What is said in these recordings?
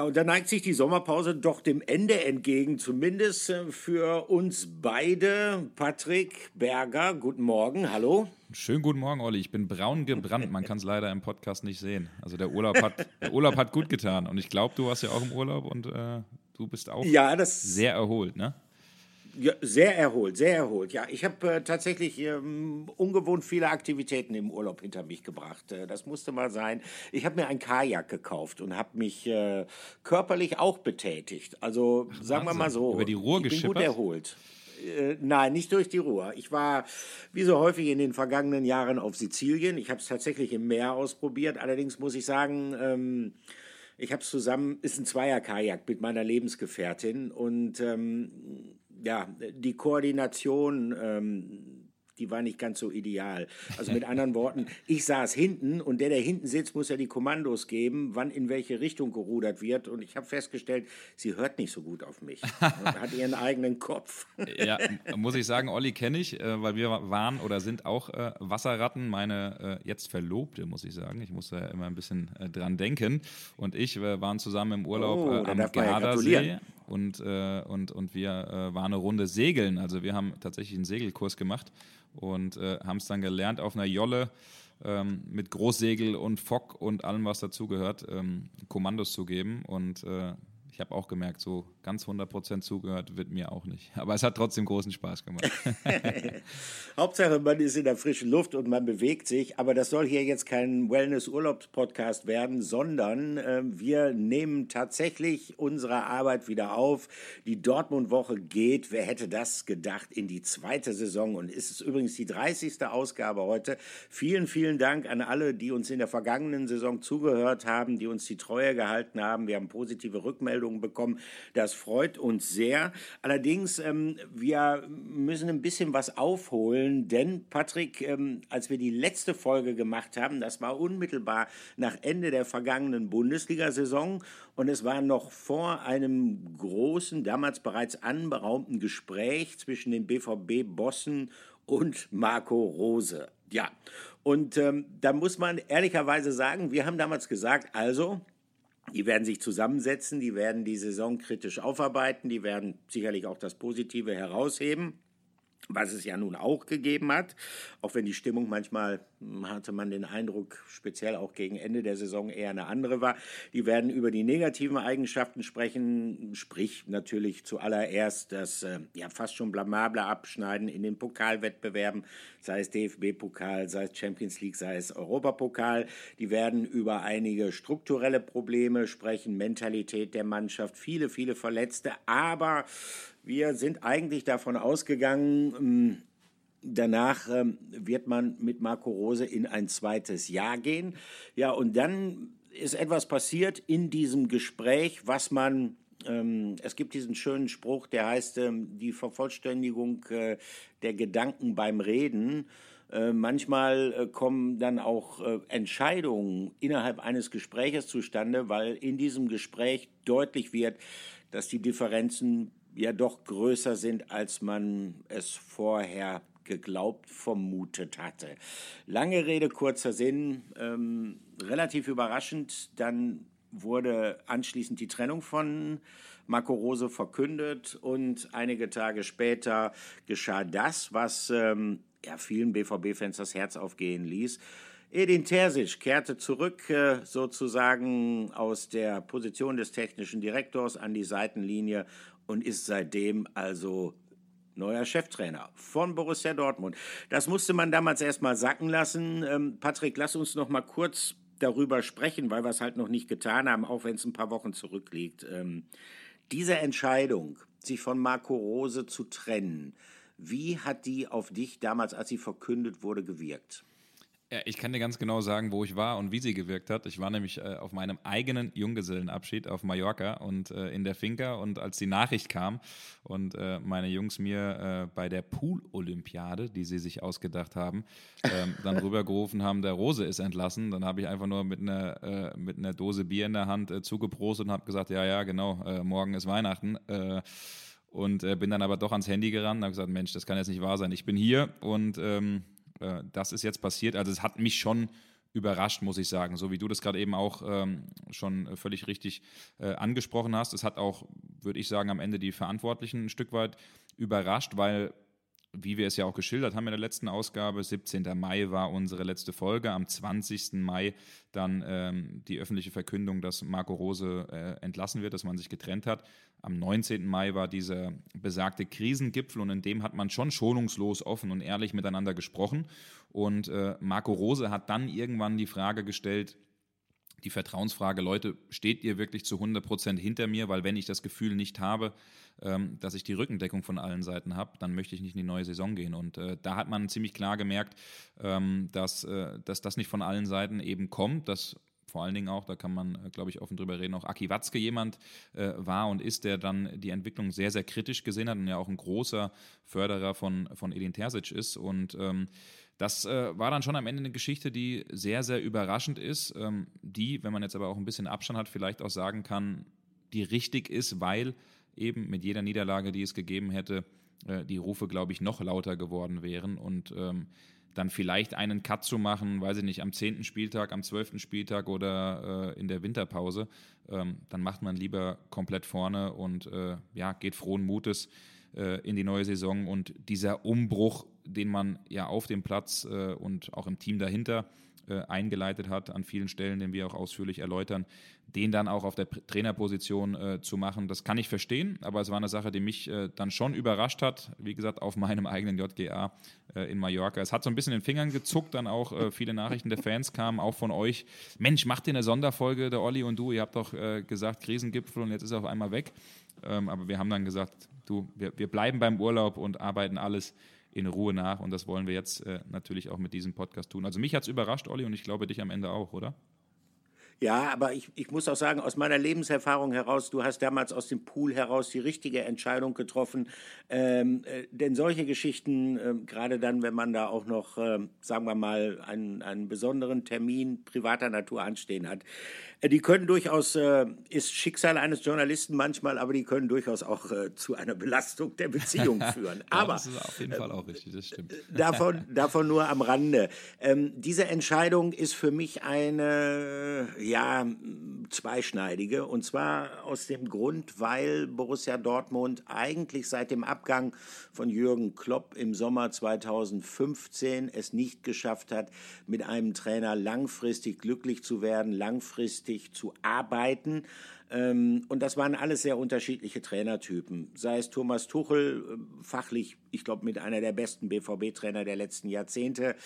Ja, und da neigt sich die Sommerpause doch dem Ende entgegen, zumindest äh, für uns beide. Patrick Berger, guten Morgen, hallo. Schönen guten Morgen, Olli. Ich bin braun gebrannt. Man kann es leider im Podcast nicht sehen. Also der Urlaub hat, der Urlaub hat gut getan. Und ich glaube, du warst ja auch im Urlaub und äh, du bist auch ja, das, sehr erholt, ne? Ja, sehr erholt, sehr erholt. Ja, ich habe äh, tatsächlich ähm, ungewohnt viele Aktivitäten im Urlaub hinter mich gebracht. Äh, das musste mal sein. Ich habe mir ein Kajak gekauft und habe mich äh, körperlich auch betätigt. Also Ach, sagen wir mal so. Über die Ruhr ich bin gut erholt. Äh, nein, nicht durch die Ruhr. Ich war wie so häufig in den vergangenen Jahren auf Sizilien. Ich habe es tatsächlich im Meer ausprobiert. Allerdings muss ich sagen, ähm, ich habe es zusammen, ist ein Zweier-Kajak mit meiner Lebensgefährtin und ähm, ja, die Koordination ähm, die war nicht ganz so ideal. Also mit anderen Worten, ich saß hinten und der, der hinten sitzt, muss ja die Kommandos geben, wann in welche Richtung gerudert wird. Und ich habe festgestellt, sie hört nicht so gut auf mich und hat ihren eigenen Kopf. Ja, muss ich sagen, Olli kenne ich, äh, weil wir waren oder sind auch äh, Wasserratten. Meine äh, jetzt Verlobte, muss ich sagen. Ich muss da immer ein bisschen dran denken. Und ich waren zusammen im Urlaub oh, am Gardasee. Ja und, äh, und, und wir äh, waren eine Runde segeln. Also wir haben tatsächlich einen Segelkurs gemacht und äh, haben es dann gelernt auf einer Jolle ähm, mit Großsegel und Fock und allem, was dazugehört, ähm, Kommandos zu geben. Und äh, ich habe auch gemerkt, so ganz 100% zugehört wird mir auch nicht. Aber es hat trotzdem großen Spaß gemacht. Hauptsache, man ist in der frischen Luft und man bewegt sich. Aber das soll hier jetzt kein Wellness-Urlaubs-Podcast werden, sondern äh, wir nehmen tatsächlich unsere Arbeit wieder auf. Die Dortmund-Woche geht, wer hätte das gedacht, in die zweite Saison. Und ist es übrigens die 30. Ausgabe heute. Vielen, vielen Dank an alle, die uns in der vergangenen Saison zugehört haben, die uns die Treue gehalten haben. Wir haben positive Rückmeldungen bekommen. Das das freut uns sehr. Allerdings, ähm, wir müssen ein bisschen was aufholen, denn Patrick, ähm, als wir die letzte Folge gemacht haben, das war unmittelbar nach Ende der vergangenen Bundesliga-Saison und es war noch vor einem großen, damals bereits anberaumten Gespräch zwischen den BVB-Bossen und Marco Rose. Ja, und ähm, da muss man ehrlicherweise sagen, wir haben damals gesagt, also die werden sich zusammensetzen, die werden die Saison kritisch aufarbeiten, die werden sicherlich auch das Positive herausheben was es ja nun auch gegeben hat, auch wenn die Stimmung manchmal, hm, hatte man den Eindruck, speziell auch gegen Ende der Saison eher eine andere war. Die werden über die negativen Eigenschaften sprechen, sprich natürlich zuallererst das äh, ja fast schon blamable Abschneiden in den Pokalwettbewerben, sei es DFB-Pokal, sei es Champions League, sei es Europapokal. Die werden über einige strukturelle Probleme sprechen, Mentalität der Mannschaft, viele, viele Verletzte, aber wir sind eigentlich davon ausgegangen, ähm, danach ähm, wird man mit Marco Rose in ein zweites Jahr gehen. Ja, und dann ist etwas passiert in diesem Gespräch, was man ähm, es gibt diesen schönen Spruch, der heißt die Vervollständigung äh, der Gedanken beim Reden. Äh, manchmal äh, kommen dann auch Entscheidungen innerhalb eines Gespräches zustande, weil in diesem Gespräch deutlich wird, dass die Differenzen ja doch größer sind, als man es vorher geglaubt, vermutet hatte. Lange Rede, kurzer Sinn, ähm, relativ überraschend, dann wurde anschließend die Trennung von Marco Rose verkündet und einige Tage später geschah das, was ähm, ja, vielen BVB-Fans das Herz aufgehen ließ. Edin Terzic kehrte zurück äh, sozusagen aus der Position des technischen Direktors an die Seitenlinie und ist seitdem also neuer Cheftrainer von Borussia Dortmund. Das musste man damals erstmal sacken lassen. Ähm, Patrick, lass uns noch mal kurz darüber sprechen, weil wir es halt noch nicht getan haben, auch wenn es ein paar Wochen zurückliegt. Ähm, diese Entscheidung, sich von Marco Rose zu trennen, wie hat die auf dich damals, als sie verkündet wurde, gewirkt? Ja, ich kann dir ganz genau sagen, wo ich war und wie sie gewirkt hat. Ich war nämlich äh, auf meinem eigenen Junggesellenabschied auf Mallorca und äh, in der Finca und als die Nachricht kam und äh, meine Jungs mir äh, bei der Pool-Olympiade, die sie sich ausgedacht haben, ähm, dann rübergerufen haben, der Rose ist entlassen, dann habe ich einfach nur mit einer, äh, mit einer Dose Bier in der Hand äh, zugeprostet und habe gesagt, ja, ja, genau, morgen ist Weihnachten und bin dann aber doch ans Handy gerannt und habe gesagt, Mensch, das kann jetzt nicht wahr sein. Ich bin hier und ähm, äh, das ist jetzt passiert. Also es hat mich schon überrascht, muss ich sagen. So wie du das gerade eben auch ähm, schon völlig richtig äh, angesprochen hast. Es hat auch, würde ich sagen, am Ende die Verantwortlichen ein Stück weit überrascht, weil wie wir es ja auch geschildert haben in der letzten Ausgabe, 17. Mai war unsere letzte Folge. Am 20. Mai dann ähm, die öffentliche Verkündung, dass Marco Rose äh, entlassen wird, dass man sich getrennt hat. Am 19. Mai war dieser besagte Krisengipfel und in dem hat man schon schonungslos offen und ehrlich miteinander gesprochen. Und äh, Marco Rose hat dann irgendwann die Frage gestellt, die Vertrauensfrage, Leute, steht ihr wirklich zu 100 Prozent hinter mir? Weil wenn ich das Gefühl nicht habe, ähm, dass ich die Rückendeckung von allen Seiten habe, dann möchte ich nicht in die neue Saison gehen. Und äh, da hat man ziemlich klar gemerkt, ähm, dass, äh, dass das nicht von allen Seiten eben kommt, dass vor allen Dingen auch, da kann man, äh, glaube ich, offen drüber reden, auch Aki Watzke jemand äh, war und ist, der dann die Entwicklung sehr, sehr kritisch gesehen hat und ja auch ein großer Förderer von, von Edin Terzic ist. Und ähm, das äh, war dann schon am Ende eine Geschichte, die sehr, sehr überraschend ist, ähm, die, wenn man jetzt aber auch ein bisschen Abstand hat, vielleicht auch sagen kann, die richtig ist, weil eben mit jeder Niederlage, die es gegeben hätte, äh, die Rufe, glaube ich, noch lauter geworden wären und ähm, dann vielleicht einen Cut zu machen, weiß ich nicht, am 10. Spieltag, am 12. Spieltag oder äh, in der Winterpause, ähm, dann macht man lieber komplett vorne und äh, ja, geht frohen Mutes äh, in die neue Saison und dieser Umbruch, den man ja auf dem Platz äh, und auch im Team dahinter äh, eingeleitet hat, an vielen Stellen, den wir auch ausführlich erläutern, den dann auch auf der Trainerposition äh, zu machen, das kann ich verstehen, aber es war eine Sache, die mich äh, dann schon überrascht hat, wie gesagt, auf meinem eigenen JGA äh, in Mallorca. Es hat so ein bisschen in den Fingern gezuckt, dann auch äh, viele Nachrichten der Fans kamen, auch von euch. Mensch, macht ihr eine Sonderfolge, der Olli und du, ihr habt doch äh, gesagt, Krisengipfel und jetzt ist er auf einmal weg. Ähm, aber wir haben dann gesagt, du, wir, wir bleiben beim Urlaub und arbeiten alles in Ruhe nach. Und das wollen wir jetzt äh, natürlich auch mit diesem Podcast tun. Also mich hat es überrascht, Olli, und ich glaube dich am Ende auch, oder? Ja, aber ich, ich muss auch sagen, aus meiner Lebenserfahrung heraus, du hast damals aus dem Pool heraus die richtige Entscheidung getroffen. Ähm, äh, denn solche Geschichten, äh, gerade dann, wenn man da auch noch, äh, sagen wir mal, einen, einen besonderen Termin privater Natur anstehen hat, äh, die können durchaus, äh, ist Schicksal eines Journalisten manchmal, aber die können durchaus auch äh, zu einer Belastung der Beziehung führen. ja, aber das ist auf jeden Fall auch richtig, das stimmt. davon, davon nur am Rande. Ähm, diese Entscheidung ist für mich eine, ja, zweischneidige. Und zwar aus dem Grund, weil Borussia Dortmund eigentlich seit dem Abgang von Jürgen Klopp im Sommer 2015 es nicht geschafft hat, mit einem Trainer langfristig glücklich zu werden, langfristig zu arbeiten. Ähm, und das waren alles sehr unterschiedliche Trainertypen. Sei es Thomas Tuchel, äh, fachlich, ich glaube, mit einer der besten BVB-Trainer der letzten Jahrzehnte,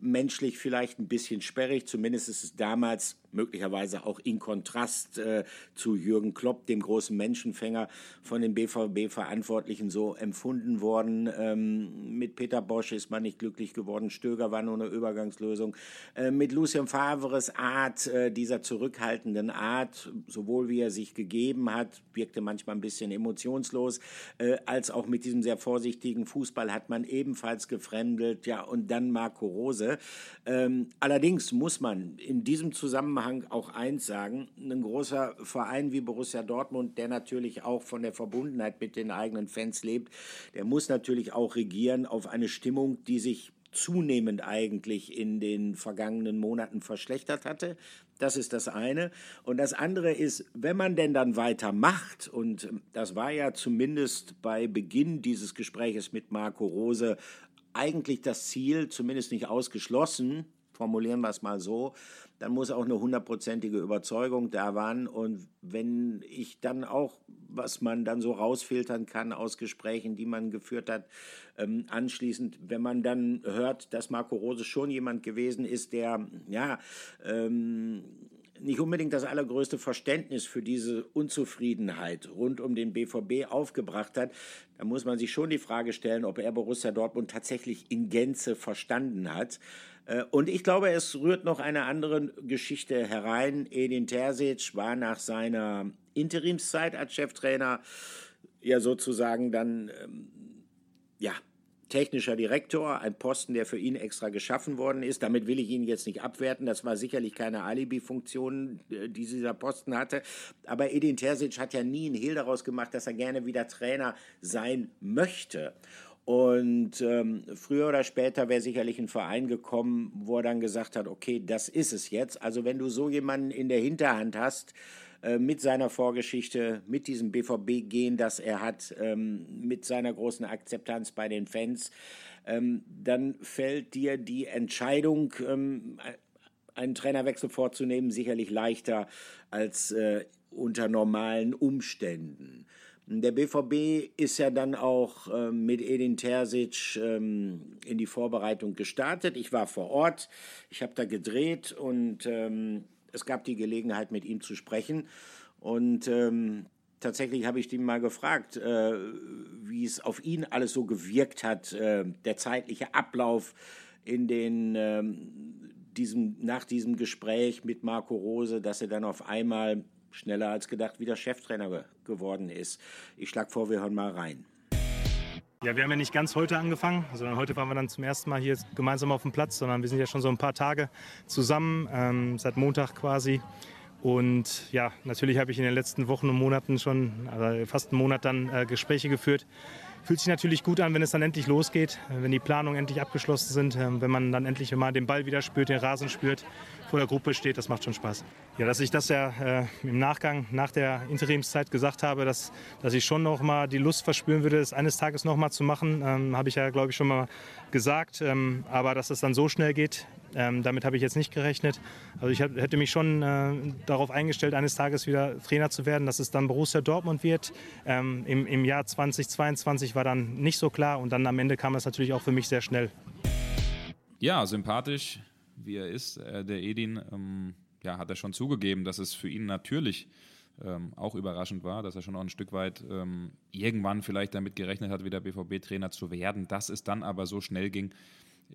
menschlich vielleicht ein bisschen sperrig, zumindest ist es damals möglicherweise auch in Kontrast äh, zu Jürgen Klopp, dem großen Menschenfänger von den BVB-Verantwortlichen so empfunden worden. Ähm, mit Peter Bosch ist man nicht glücklich geworden, Stöger war nur eine Übergangslösung. Äh, mit Lucien Favres Art, äh, dieser zurückhaltenden Art, sowohl wie er sich gegeben hat, wirkte manchmal ein bisschen emotionslos, äh, als auch mit diesem sehr vorsichtigen Fußball hat man ebenfalls gefremdelt. Ja, und dann Marco Rose. Ähm, allerdings muss man in diesem Zusammenhang auch eins sagen, ein großer Verein wie Borussia Dortmund, der natürlich auch von der Verbundenheit mit den eigenen Fans lebt, der muss natürlich auch regieren auf eine Stimmung, die sich zunehmend eigentlich in den vergangenen Monaten verschlechtert hatte. Das ist das eine. Und das andere ist, wenn man denn dann weitermacht, und das war ja zumindest bei Beginn dieses Gespräches mit Marco Rose eigentlich das Ziel, zumindest nicht ausgeschlossen, formulieren wir es mal so, dann muss auch eine hundertprozentige Überzeugung da waren. Und wenn ich dann auch, was man dann so rausfiltern kann aus Gesprächen, die man geführt hat, ähm, anschließend, wenn man dann hört, dass Marco Rose schon jemand gewesen ist, der ja ähm, nicht unbedingt das allergrößte Verständnis für diese Unzufriedenheit rund um den BVB aufgebracht hat, da muss man sich schon die Frage stellen, ob er Borussia Dortmund tatsächlich in Gänze verstanden hat. Äh, und ich glaube, es rührt noch eine andere Geschichte herein. Edin Terzic war nach seiner Interimszeit als Cheftrainer ja sozusagen dann ähm, ja technischer Direktor, ein Posten, der für ihn extra geschaffen worden ist. Damit will ich ihn jetzt nicht abwerten. Das war sicherlich keine Alibi-Funktion, äh, die dieser Posten hatte. Aber Edin Terzic hat ja nie einen Hehl daraus gemacht, dass er gerne wieder Trainer sein möchte. Und ähm, früher oder später wäre sicherlich ein Verein gekommen, wo er dann gesagt hat, okay, das ist es jetzt. Also wenn du so jemanden in der Hinterhand hast, äh, mit seiner Vorgeschichte, mit diesem BVB-Gehen, das er hat, ähm, mit seiner großen Akzeptanz bei den Fans, ähm, dann fällt dir die Entscheidung, ähm, einen Trainerwechsel vorzunehmen, sicherlich leichter als äh, unter normalen Umständen. Der BVB ist ja dann auch äh, mit Edin Terzic ähm, in die Vorbereitung gestartet. Ich war vor Ort, ich habe da gedreht und ähm, es gab die Gelegenheit, mit ihm zu sprechen. Und ähm, tatsächlich habe ich ihn mal gefragt, äh, wie es auf ihn alles so gewirkt hat, äh, der zeitliche Ablauf in den ähm, diesem, nach diesem Gespräch mit Marco Rose, dass er dann auf einmal schneller als gedacht wieder Cheftrainer geworden ist. Ich schlage vor, wir hören mal rein. Ja, wir haben ja nicht ganz heute angefangen, sondern heute waren wir dann zum ersten Mal hier gemeinsam auf dem Platz, sondern wir sind ja schon so ein paar Tage zusammen, ähm, seit Montag quasi. Und ja, natürlich habe ich in den letzten Wochen und Monaten schon, also fast einen Monat dann äh, Gespräche geführt Fühlt sich natürlich gut an, wenn es dann endlich losgeht, wenn die Planungen endlich abgeschlossen sind, ähm, wenn man dann endlich mal den Ball wieder spürt, den Rasen spürt, vor der Gruppe steht, das macht schon Spaß. Ja, dass ich das ja äh, im Nachgang, nach der Interimszeit gesagt habe, dass, dass ich schon noch mal die Lust verspüren würde, es eines Tages noch mal zu machen, ähm, habe ich ja, glaube ich, schon mal gesagt. Ähm, aber dass es dann so schnell geht, ähm, damit habe ich jetzt nicht gerechnet. Also ich hätte mich schon äh, darauf eingestellt, eines Tages wieder Trainer zu werden, dass es dann Borussia Dortmund wird. Ähm, im, Im Jahr 2022 war dann nicht so klar und dann am Ende kam es natürlich auch für mich sehr schnell. Ja, sympathisch, wie er ist, äh, der Edin, ähm, ja, hat er schon zugegeben, dass es für ihn natürlich ähm, auch überraschend war, dass er schon noch ein Stück weit ähm, irgendwann vielleicht damit gerechnet hat, wieder BVB-Trainer zu werden. Dass es dann aber so schnell ging,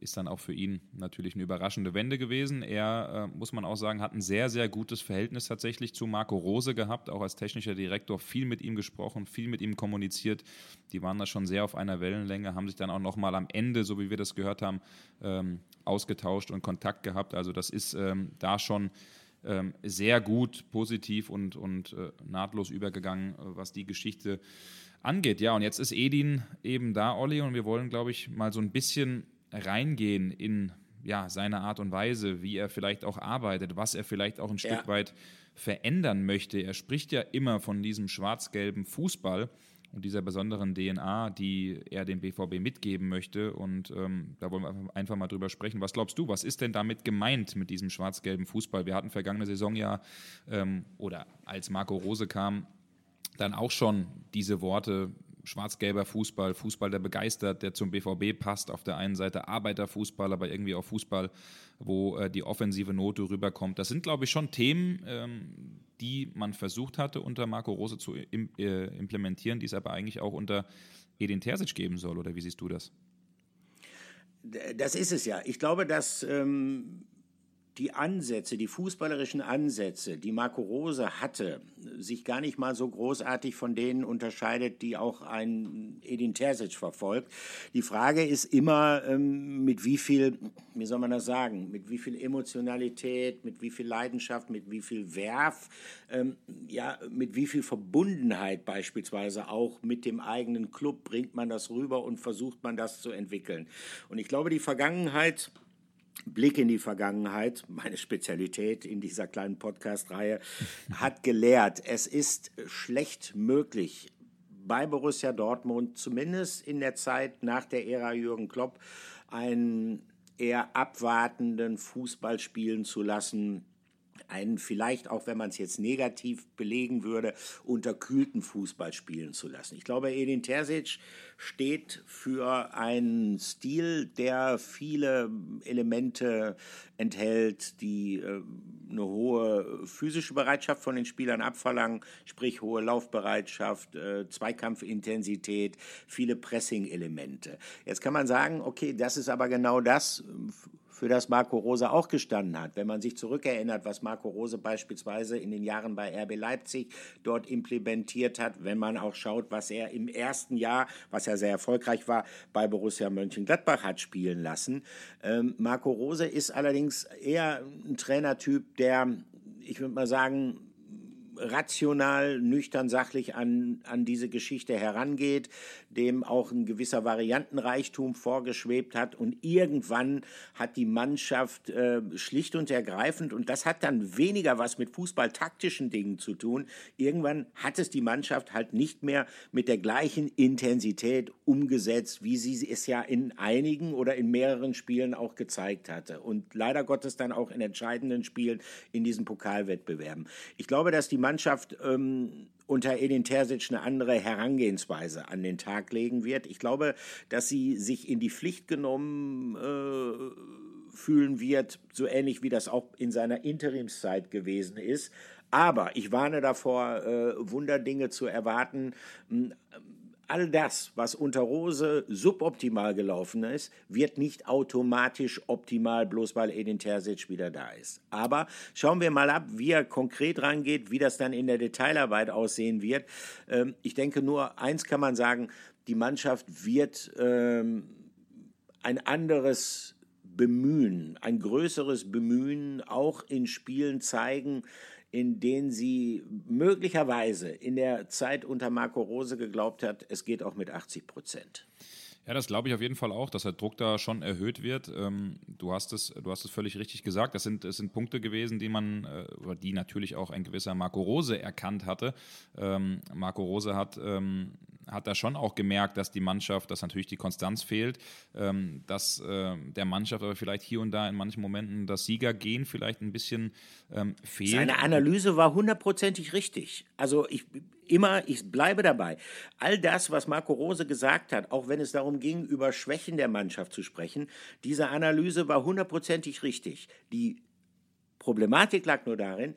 ist dann auch für ihn natürlich eine überraschende Wende gewesen. Er, äh, muss man auch sagen, hat ein sehr, sehr gutes Verhältnis tatsächlich zu Marco Rose gehabt, auch als technischer Direktor viel mit ihm gesprochen, viel mit ihm kommuniziert. Die waren da schon sehr auf einer Wellenlänge, haben sich dann auch nochmal am Ende, so wie wir das gehört haben, ähm, ausgetauscht und Kontakt gehabt. Also das ist ähm, da schon ähm, sehr gut, positiv und, und äh, nahtlos übergegangen, äh, was die Geschichte angeht. Ja, und jetzt ist Edin eben da, Olli, und wir wollen, glaube ich, mal so ein bisschen reingehen in ja, seine Art und Weise, wie er vielleicht auch arbeitet, was er vielleicht auch ein Stück weit verändern möchte. Er spricht ja immer von diesem schwarz-gelben Fußball und dieser besonderen DNA, die er dem BVB mitgeben möchte. Und ähm, da wollen wir einfach mal drüber sprechen. Was glaubst du, was ist denn damit gemeint mit diesem schwarz-gelben Fußball? Wir hatten vergangene Saison ja, ähm, oder als Marco Rose kam, dann auch schon diese Worte schwarz-gelber Fußball, Fußball, der begeistert, der zum BVB passt. Auf der einen Seite Arbeiterfußball, aber irgendwie auch Fußball, wo äh, die offensive Note rüberkommt. Das sind, glaube ich, schon Themen, ähm, die man versucht hatte, unter Marco Rose zu im, äh, implementieren, die es aber eigentlich auch unter Edin Terzic geben soll. Oder wie siehst du das? Das ist es ja. Ich glaube, dass ähm, die Ansätze, die fußballerischen Ansätze, die Marco Rose hatte, sich gar nicht mal so großartig von denen unterscheidet, die auch ein Edin Terzic verfolgt. Die Frage ist immer, ähm, mit wie viel, wie soll man das sagen, mit wie viel Emotionalität, mit wie viel Leidenschaft, mit wie viel Werf, ähm, ja, mit wie viel Verbundenheit beispielsweise auch mit dem eigenen Club bringt man das rüber und versucht man das zu entwickeln. Und ich glaube, die Vergangenheit Blick in die Vergangenheit, meine Spezialität in dieser kleinen Podcast-Reihe, hat gelehrt, es ist schlecht möglich, bei Borussia Dortmund, zumindest in der Zeit nach der Ära Jürgen Klopp, einen eher abwartenden Fußball spielen zu lassen, einen vielleicht auch, wenn man es jetzt negativ belegen würde, unterkühlten Fußball spielen zu lassen. Ich glaube, Edin Terzic steht für einen Stil, der viele Elemente enthält, die äh, eine hohe physische Bereitschaft von den Spielern abverlangen, sprich hohe Laufbereitschaft, äh, Zweikampfintensität, viele Pressing-Elemente. Jetzt kann man sagen, okay, das ist aber genau das, für das Marco Rose auch gestanden hat. Wenn man sich zurückerinnert, was Marco Rose beispielsweise in den Jahren bei RB Leipzig dort implementiert hat, wenn man auch schaut, was er im ersten Jahr, was ja sehr erfolgreich war, bei Borussia Mönchengladbach hat spielen lassen. Ähm, Marco Rose ist allerdings eher ein Trainertyp, der, ich würde mal sagen, rational, nüchtern, sachlich an, an diese Geschichte herangeht, dem auch ein gewisser Variantenreichtum vorgeschwebt hat. Und irgendwann hat die Mannschaft äh, schlicht und ergreifend, und das hat dann weniger was mit fußballtaktischen Dingen zu tun, irgendwann hat es die Mannschaft halt nicht mehr mit der gleichen Intensität umgesetzt, wie sie es ja in einigen oder in mehreren Spielen auch gezeigt hatte. Und leider Gottes dann auch in entscheidenden Spielen in diesen Pokalwettbewerben. Ich glaube, dass die Mannschaft ähm, unter Edin Terzic eine andere Herangehensweise an den Tag legen wird. Ich glaube, dass sie sich in die Pflicht genommen äh, fühlen wird, so ähnlich wie das auch in seiner Interimszeit gewesen ist. Aber ich warne davor, äh, Wunderdinge zu erwarten all das, was unter Rose suboptimal gelaufen ist, wird nicht automatisch optimal, bloß weil Edin Terzic wieder da ist. Aber schauen wir mal ab, wie er konkret rangeht, wie das dann in der Detailarbeit aussehen wird. Ähm, ich denke nur, eins kann man sagen, die Mannschaft wird ähm, ein anderes Bemühen, ein größeres Bemühen auch in Spielen zeigen, in denen sie möglicherweise in der Zeit unter Marco Rose geglaubt hat, es geht auch mit 80 Prozent. Ja, das glaube ich auf jeden Fall auch, dass der Druck da schon erhöht wird. Ähm, du, hast es, du hast es völlig richtig gesagt. Das sind, das sind Punkte gewesen, die man, äh, oder die natürlich auch ein gewisser Marco Rose erkannt hatte. Ähm, Marco Rose hat ähm, hat er schon auch gemerkt, dass die Mannschaft, dass natürlich die Konstanz fehlt, ähm, dass äh, der Mannschaft aber vielleicht hier und da in manchen Momenten das Siegergehen vielleicht ein bisschen ähm, fehlt. Seine Analyse war hundertprozentig richtig. Also ich immer, ich bleibe dabei. All das, was Marco Rose gesagt hat, auch wenn es darum ging, über Schwächen der Mannschaft zu sprechen, diese Analyse war hundertprozentig richtig. Die Problematik lag nur darin,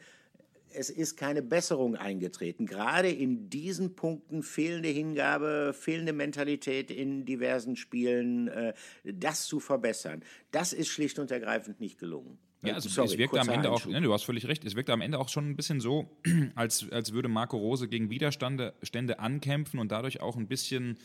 es ist keine Besserung eingetreten. Gerade in diesen Punkten fehlende Hingabe, fehlende Mentalität in diversen Spielen, äh, das zu verbessern, das ist schlicht und ergreifend nicht gelungen. Ja, es, Sorry, es wirkte am Ende auch, ne, du hast völlig recht, es wirkte am Ende auch schon ein bisschen so, als, als würde Marco Rose gegen Widerstände Stände ankämpfen und dadurch auch ein bisschen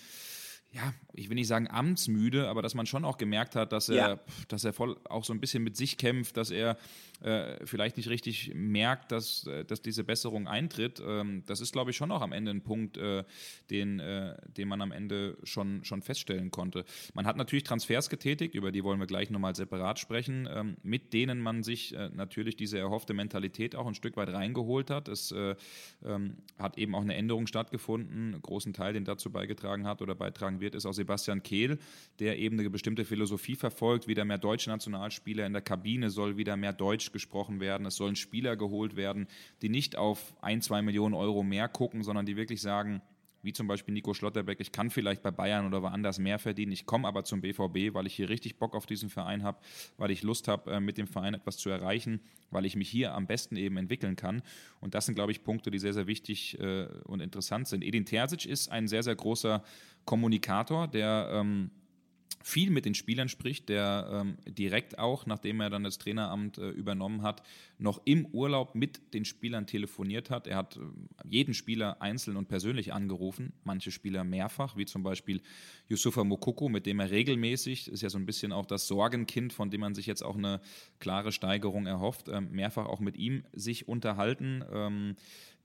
ja, ich will nicht sagen amtsmüde, aber dass man schon auch gemerkt hat, dass er, ja. dass er voll auch so ein bisschen mit sich kämpft, dass er äh, vielleicht nicht richtig merkt, dass, äh, dass diese Besserung eintritt. Ähm, das ist, glaube ich, schon auch am Ende ein Punkt, äh, den, äh, den man am Ende schon, schon feststellen konnte. Man hat natürlich Transfers getätigt, über die wollen wir gleich nochmal separat sprechen, ähm, mit denen man sich äh, natürlich diese erhoffte Mentalität auch ein Stück weit reingeholt hat. Es äh, ähm, hat eben auch eine Änderung stattgefunden, einen großen Teil, den dazu beigetragen hat oder beitragen wird, ist auch Sebastian Kehl, der eben eine bestimmte Philosophie verfolgt, wieder mehr deutsche Nationalspieler in der Kabine soll wieder mehr Deutsch Deutsch gesprochen werden. Es sollen Spieler geholt werden, die nicht auf ein, zwei Millionen Euro mehr gucken, sondern die wirklich sagen, wie zum Beispiel Nico Schlotterbeck, ich kann vielleicht bei Bayern oder woanders mehr verdienen, ich komme aber zum BVB, weil ich hier richtig Bock auf diesen Verein habe, weil ich Lust habe, äh, mit dem Verein etwas zu erreichen, weil ich mich hier am besten eben entwickeln kann. Und das sind, glaube ich, Punkte, die sehr, sehr wichtig äh, und interessant sind. Edin Terzic ist ein sehr, sehr großer Kommunikator, der ähm, viel mit den Spielern spricht, der ähm, direkt auch, nachdem er dann das Traineramt äh, übernommen hat, noch im Urlaub mit den Spielern telefoniert hat. Er hat äh, jeden Spieler einzeln und persönlich angerufen, manche Spieler mehrfach, wie zum Beispiel Yusufa Mokoko, mit dem er regelmäßig, ist ja so ein bisschen auch das Sorgenkind, von dem man sich jetzt auch eine klare Steigerung erhofft, äh, mehrfach auch mit ihm sich unterhalten. Ähm,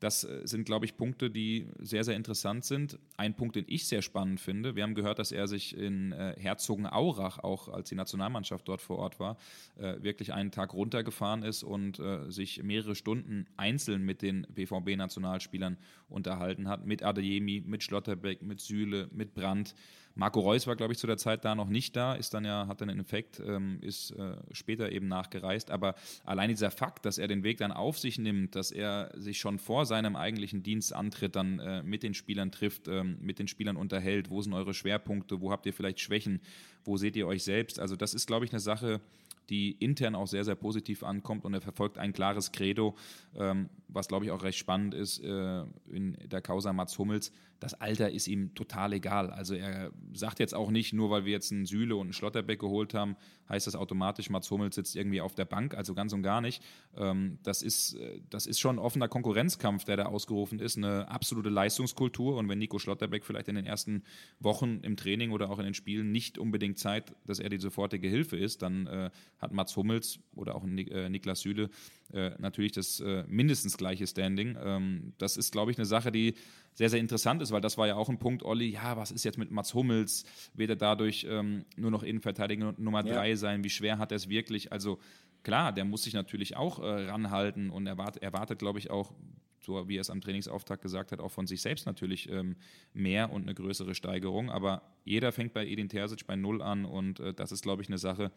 das äh, sind, glaube ich, Punkte, die sehr, sehr interessant sind. Ein Punkt, den ich sehr spannend finde, wir haben gehört, dass er sich in äh, Herzogenaurach, auch als die Nationalmannschaft dort vor Ort war, äh, wirklich einen Tag runtergefahren ist und äh, sich mehrere Stunden einzeln mit den BVB-Nationalspielern unterhalten hat, mit Adeyemi, mit Schlotterbeck, mit Süle, mit Brandt. Marco Reus war, glaube ich, zu der Zeit da noch nicht da, ist dann ja, hat dann einen Infekt, ähm, ist äh, später eben nachgereist. Aber allein dieser Fakt, dass er den Weg dann auf sich nimmt, dass er sich schon vor seinem eigentlichen Dienstantritt dann äh, mit den Spielern trifft, ähm, mit den Spielern unterhält, wo sind eure Schwerpunkte, wo habt ihr vielleicht Schwächen, wo seht ihr euch selbst. Also das ist, glaube ich, eine Sache, die intern auch sehr, sehr positiv ankommt und er verfolgt ein klares Credo, ähm, was glaube ich auch recht spannend ist äh, in der Causa Mats Hummels, das Alter ist ihm total egal. Also er sagt jetzt auch nicht, nur weil wir jetzt einen Süle und einen Schlotterbeck geholt haben, heißt das automatisch, Mats Hummels sitzt irgendwie auf der Bank, also ganz und gar nicht. Ähm, das, ist, äh, das ist schon ein offener Konkurrenzkampf, der da ausgerufen ist, eine absolute Leistungskultur und wenn Nico Schlotterbeck vielleicht in den ersten Wochen im Training oder auch in den Spielen nicht unbedingt zeigt, dass er die sofortige Hilfe ist, dann äh, hat Mats Hummels oder auch äh, Niklas Süle äh, natürlich das äh, mindestens gleiche Standing. Ähm, das ist, glaube ich, eine Sache, die sehr, sehr interessant ist, weil das war ja auch ein Punkt, Olli, ja, was ist jetzt mit Mats Hummels? Wird er dadurch ähm, nur noch Innenverteidiger Nummer drei ja. sein? Wie schwer hat er es wirklich? Also klar, der muss sich natürlich auch äh, ranhalten und erwartet, erwartet glaube ich, auch, so wie er es am Trainingsauftakt gesagt hat, auch von sich selbst natürlich ähm, mehr und eine größere Steigerung. Aber jeder fängt bei Edin Terzic bei Null an und äh, das ist, glaube ich, eine Sache,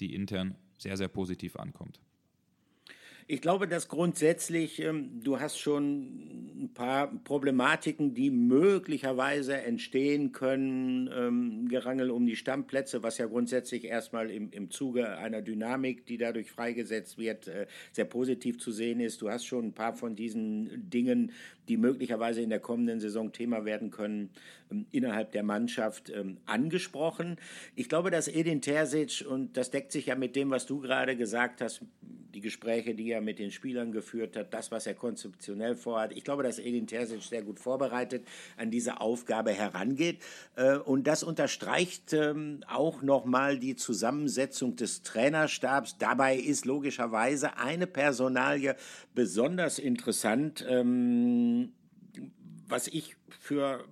die intern sehr, sehr positiv ankommt. Ich glaube, dass grundsätzlich, ähm, du hast schon ein paar Problematiken, die möglicherweise entstehen können, ähm, Gerangel um die Stammplätze, was ja grundsätzlich erstmal im, im Zuge einer Dynamik, die dadurch freigesetzt wird, äh, sehr positiv zu sehen ist. Du hast schon ein paar von diesen Dingen, die möglicherweise in der kommenden Saison Thema werden können, ähm, innerhalb der Mannschaft ähm, angesprochen. Ich glaube, dass Edin Terzic, und das deckt sich ja mit dem, was du gerade gesagt hast, die Gespräche, die er mit den Spielern geführt hat, das, was er konzeptionell vorhat. Ich glaube, dass Edin Terzic sehr gut vorbereitet an diese Aufgabe herangeht. Äh, und das unterstreicht ähm, auch nochmal die Zusammensetzung des Trainerstabs. Dabei ist logischerweise eine Personalie besonders interessant, ähm, was ich für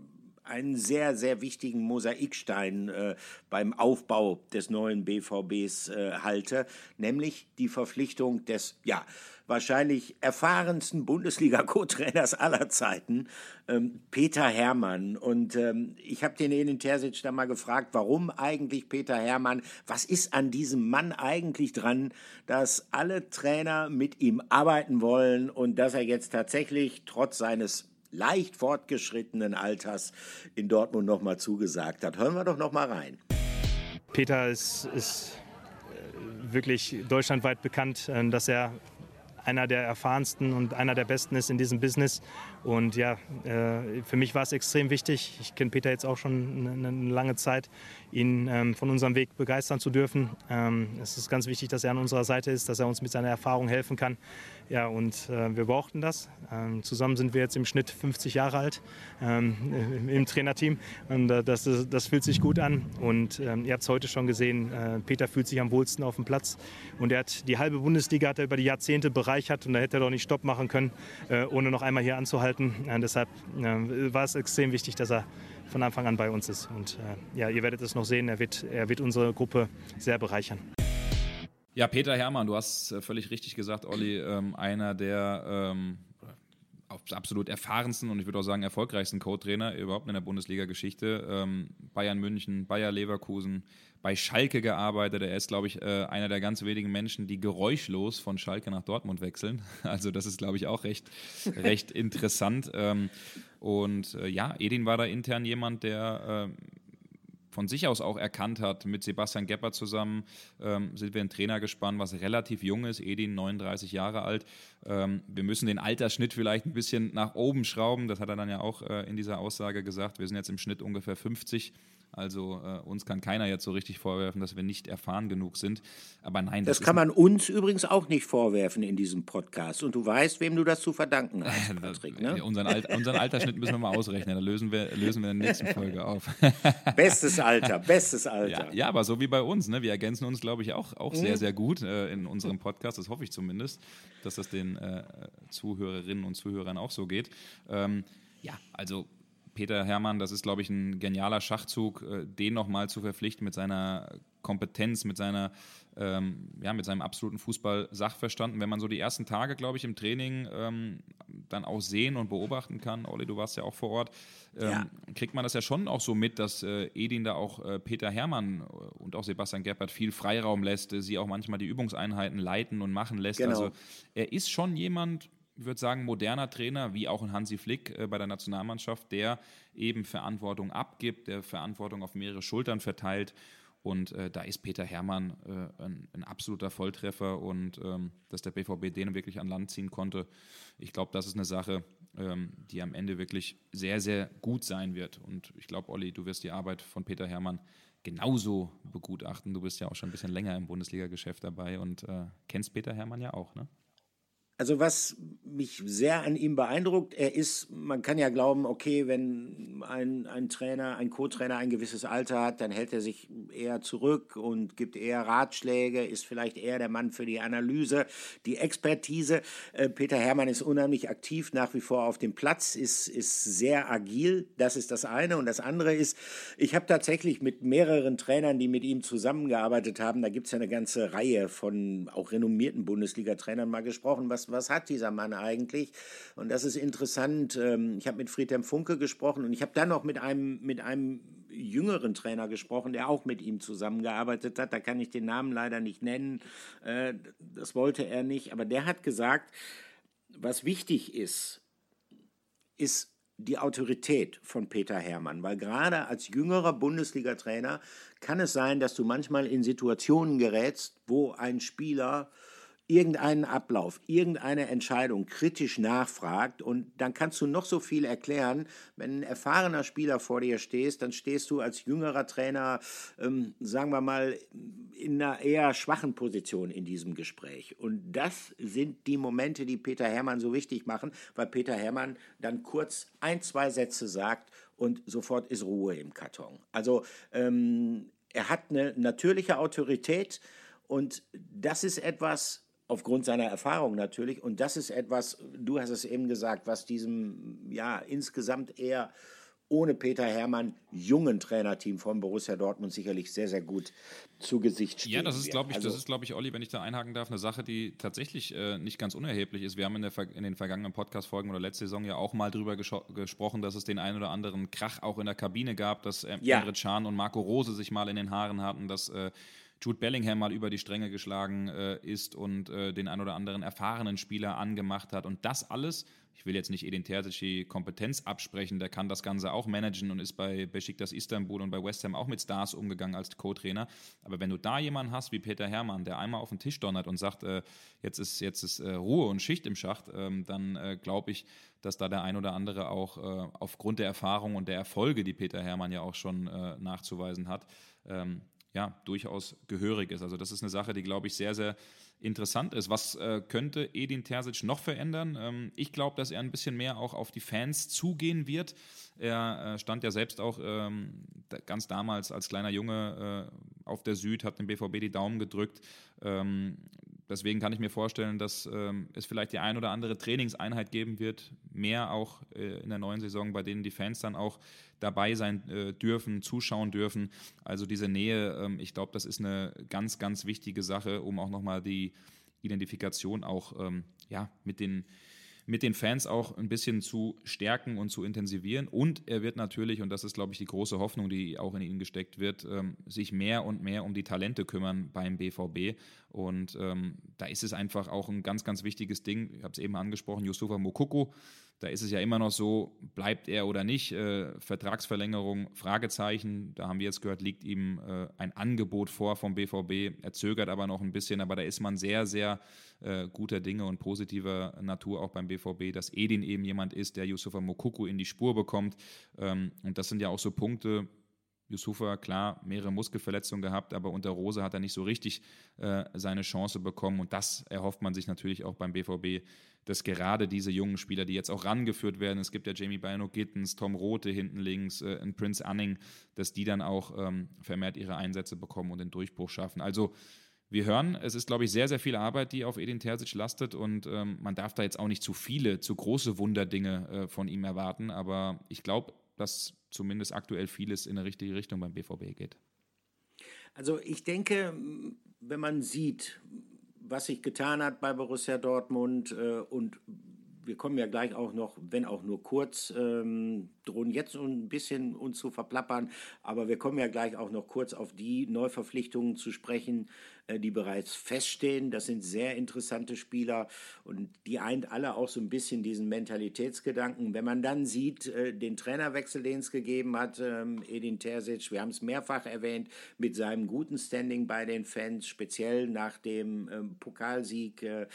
einen sehr, sehr wichtigen Mosaikstein äh, beim Aufbau des neuen BVBs äh, halte, nämlich die Verpflichtung des, ja, wahrscheinlich erfahrensten Bundesliga-Co-Trainers aller Zeiten, ähm, Peter Hermann. Und ähm, ich habe den Edin Terzic da mal gefragt, warum eigentlich Peter Hermann? Was ist an diesem Mann eigentlich dran, dass alle Trainer mit ihm arbeiten wollen und dass er jetzt tatsächlich trotz seines leicht fortgeschrittenen Alters in Dortmund noch mal zugesagt hat. Hören wir doch noch mal rein. Peter ist, ist äh, wirklich deutschlandweit bekannt, äh, dass er einer der erfahrensten und einer der besten ist in diesem Business. Und ja, äh, für mich war es extrem wichtig. Ich kenne Peter jetzt auch schon eine, lange Zeit, ihn ähm, von unserem Weg begeistern zu dürfen. Ähm, es ist ganz wichtig, dass er an unserer Seite ist, dass er uns mit seiner Erfahrung helfen kann. Ja, und äh, wir brauchten das. Ähm, zusammen sind wir jetzt im Schnitt 50 Jahre alt im Trainerteam. Und äh, das, das fühlt sich gut an. Und ihr habt es heute schon gesehen, Peter fühlt sich am wohlsten auf dem Platz. Und er hat die halbe Bundesliga hat er über die Jahrzehnte bereichert und da hätte er doch nicht Stopp machen können, ohne noch einmal hier anzuhalten. Äh, deshalb äh, war es extrem wichtig, dass er von Anfang an bei uns ist. Und ja, ihr werdet es noch sehen, er wird, er wird unsere Gruppe sehr bereichern. Ja, Peter Hermann, du hast äh, völlig richtig gesagt, Olli, ähm, einer der ähm, absolut erfahrensten und ich würde auch sagen erfolgreichsten Co-Trainer überhaupt in der Bundesliga-Geschichte. Ähm, Bayern München, Bayer Leverkusen, bei Schalke gearbeitet. Er ist, glaube ich, äh, einer der ganz wenigen Menschen, die geräuschlos von Schalke nach Dortmund wechseln. Also das ist, glaube ich, auch recht, recht interessant. Ähm, und äh, ja, Edin war da intern jemand, der äh, von sich aus auch erkannt hat. Mit Sebastian Gepper zusammen ähm, sind wir ein Trainer gespannt, was relativ jung ist, Edin, 39 Jahre alt. Ähm, wir müssen den Altersschnitt vielleicht ein bisschen nach oben schrauben. Das hat er dann ja auch äh, in dieser Aussage gesagt. Wir sind jetzt im Schnitt ungefähr 50. Also äh, uns kann keiner jetzt so richtig vorwerfen, dass wir nicht erfahren genug sind. Aber nein, das, das kann man uns übrigens auch nicht vorwerfen in diesem Podcast. Und du weißt, wem du das zu verdanken hast, Patrick. Ne? unseren, Alt, unseren Altersschnitt müssen wir mal ausrechnen. Da lösen wir, lösen wir in der nächsten Folge auf. bestes Alter, bestes Alter. Ja, ja, aber so wie bei uns. Ne? Wir ergänzen uns, glaube ich, auch, auch mhm. sehr, sehr gut äh, in unserem Podcast. Das hoffe ich zumindest, dass das den äh, Zuhörerinnen und Zuhörern auch so geht. Ähm, ja, also Peter Hermann, das ist, glaube ich, ein genialer Schachzug, äh, den nochmal zu verpflichten mit seiner Kompetenz, mit seiner, ähm, ja, mit seinem absoluten Fußball-Sachverstand. Wenn man so die ersten Tage, glaube ich, im Training ähm, dann auch sehen und beobachten kann, Olli, du warst ja auch vor Ort, ähm, ja. kriegt man das ja schon auch so mit, dass äh, Edin da auch äh, Peter Hermann und auch Sebastian Geppert viel Freiraum lässt, äh, sie auch manchmal die Übungseinheiten leiten und machen lässt. Genau. Also er ist schon jemand, würde sagen, moderner Trainer, wie auch ein Hansi Flick äh, bei der Nationalmannschaft, der eben Verantwortung abgibt, der Verantwortung auf mehrere Schultern verteilt. Und äh, da ist Peter Hermann äh, ein, ein, absoluter Volltreffer und ähm, dass der BVB den wirklich an Land ziehen konnte, ich glaube, das ist eine Sache, ähm, die am Ende wirklich sehr, sehr gut sein wird. Und ich glaube, Olli, du wirst die Arbeit von Peter Hermann genauso begutachten. Du bist ja auch schon ein bisschen länger im Bundesliga-Geschäft dabei und äh, kennst Peter Hermann ja auch, ne? Also was mich sehr an ihm beeindruckt, er ist, man kann ja glauben, okay, wenn ein, ein Trainer, ein Co-Trainer ein gewisses Alter hat, dann hält er sich eher zurück und gibt eher Ratschläge, ist vielleicht eher der Mann für die Analyse, die Expertise. Äh, Peter Hermann ist unheimlich aktiv nach wie vor auf dem Platz, ist, ist sehr agil, das ist das eine. Und das andere ist, ich habe tatsächlich mit mehreren Trainern, die mit ihm zusammengearbeitet haben, da gibt es ja eine ganze Reihe von auch renommierten Bundesliga-Trainern mal gesprochen, was was, hat dieser Mann eigentlich? Und das ist interessant. Ähm, ich habe mit Friedhelm Funke gesprochen und ich habe dann noch mit einem, mit einem jüngeren Trainer gesprochen, der auch mit ihm zusammengearbeitet hat. Da kann ich den Namen leider nicht nennen. Äh, das wollte er nicht. Aber der hat gesagt, was wichtig ist, ist die Autorität von Peter Hermann, weil gerade als jüngerer Bundesliga-Trainer kann es sein, dass du manchmal in Situationen gerätst, wo ein Spieler irgendeinen Ablauf, irgendeine Entscheidung kritisch nachfragt und dann kannst du noch so viel erklären. Wenn ein erfahrener Spieler vor dir stehst, dann stehst du als jüngerer Trainer, ähm, sagen wir mal, in einer eher schwachen Position in diesem Gespräch. Und das sind die Momente, die Peter Hermann so wichtig machen, weil Peter Hermann dann kurz ein, zwei Sätze sagt und sofort ist Ruhe im Karton. Also ähm, er hat eine natürliche Autorität und das ist etwas, aufgrund seiner Erfahrung natürlich. Und das ist etwas, du hast es eben gesagt, was diesem ja insgesamt eher ohne Peter Hermann jungen Trainerteam von Borussia Dortmund sicherlich sehr, sehr gut zu Gesicht steht. Ja, das ist, glaube ich, also, das ist, glaube ich, Olli, wenn ich da einhaken darf, eine Sache, die tatsächlich äh, nicht ganz unerheblich ist. Wir haben in, der, in den vergangenen Podcast-Folgen oder letzte Saison ja auch mal drüber gesprochen, dass es den einen oder anderen Krach auch in der Kabine gab, dass äh, ja. Emre Can und Marco Rose sich mal in den Haaren hatten, dass äh, Jude Bellingham mal über die Stränge geschlagen äh, ist und äh, den ein oder anderen erfahrenen Spieler angemacht hat. Und das alles, ich will jetzt nicht Edin Terzic Kompetenz absprechen, der kann das Ganze auch managen und ist bei Besiktas Istanbul und bei West Ham auch mit Stars umgegangen als Co-Trainer. Aber wenn du da jemanden hast wie Peter Hermann, der einmal auf den Tisch donnert und sagt, äh, jetzt ist, jetzt ist äh, Ruhe und Schicht im Schacht, ähm, dann äh, glaube ich, dass da der ein oder andere auch äh, aufgrund der Erfahrung und der Erfolge, die Peter Hermann ja auch schon nachzuweisen hat, ähm, ja, durchaus gehörig ist. Also das ist eine Sache, die, glaube ich, sehr, sehr interessant ist. Was äh, könnte Edin Terzic noch verändern? Ähm, ich glaube, dass er ein bisschen mehr auch auf die Fans zugehen wird. Er äh, stand ja selbst auch ähm, ganz damals als kleiner Junge äh, auf der Süd, hat dem BVB die Daumen gedrückt. Ähm, deswegen kann ich mir vorstellen, dass ähm, es vielleicht die ein oder andere Trainingseinheit geben wird, mehr auch äh, in der neuen Saison, bei denen die Fans dann auch dabei sein äh, dürfen, zuschauen dürfen. Also diese Nähe, ähm, ich glaube, das ist eine ganz, ganz wichtige Sache, um auch nochmal die Identifikation auch ähm, ja, mit den mit den Fans auch ein bisschen zu stärken und zu intensivieren. Und er wird natürlich, und das ist, glaube ich, die große Hoffnung, die auch in ihn gesteckt wird, ähm, sich mehr und mehr um die Talente kümmern beim BVB. Und ähm, da ist es einfach auch ein ganz, ganz wichtiges Ding. Ich habe es eben angesprochen, Yusufa Mokoko da ist es ja immer noch so, bleibt er oder nicht? Äh, Vertragsverlängerung, Fragezeichen. Da haben wir jetzt gehört, liegt ihm äh, ein Angebot vor vom BVB. Er zögert aber noch ein bisschen, aber da ist man sehr, sehr äh, guter Dinge und positiver Natur auch beim BVB, dass Edin eben jemand ist, der Yusufa Mokuku in die Spur bekommt. Ähm, und das sind ja auch so Punkte, Yusufa, klar, mehrere Muskelverletzungen gehabt, aber unter Rose hat er nicht so richtig äh, seine Chance bekommen. Und das erhofft man sich natürlich auch beim BVB, dass gerade diese jungen Spieler, die jetzt auch rangeführt werden, es gibt ja Jamie Bino Gittens, Tom Rote hinten links, äh, Prince Anning, dass die dann auch ähm, vermehrt ihre Einsätze bekommen und den Durchbruch schaffen. Also wir hören, es ist, glaube ich, sehr, sehr viel Arbeit, die auf Edin Terzic lastet und ähm, man darf da jetzt auch nicht zu viele, zu große Wunderdinge äh, von ihm erwarten. Aber ich glaube, dass zumindest aktuell vieles in die richtige Richtung beim BVB geht. Also ich denke, wenn man sieht, was sich getan hat bei Borussia Dortmund äh, und wir kommen ja gleich auch noch, wenn auch nur kurz, ähm, drohen jetzt ein bisschen uns zu verplappern, aber wir kommen ja gleich auch noch kurz auf die Neuverpflichtungen zu sprechen, die bereits feststehen. Das sind sehr interessante Spieler und die eint alle auch so ein bisschen diesen Mentalitätsgedanken. Wenn man dann sieht, äh, den Trainerwechsel, den es gegeben hat, ähm, Edin Terzic, wir haben es mehrfach erwähnt, mit seinem guten Standing bei den Fans, speziell nach dem ähm, Pokalsieg äh,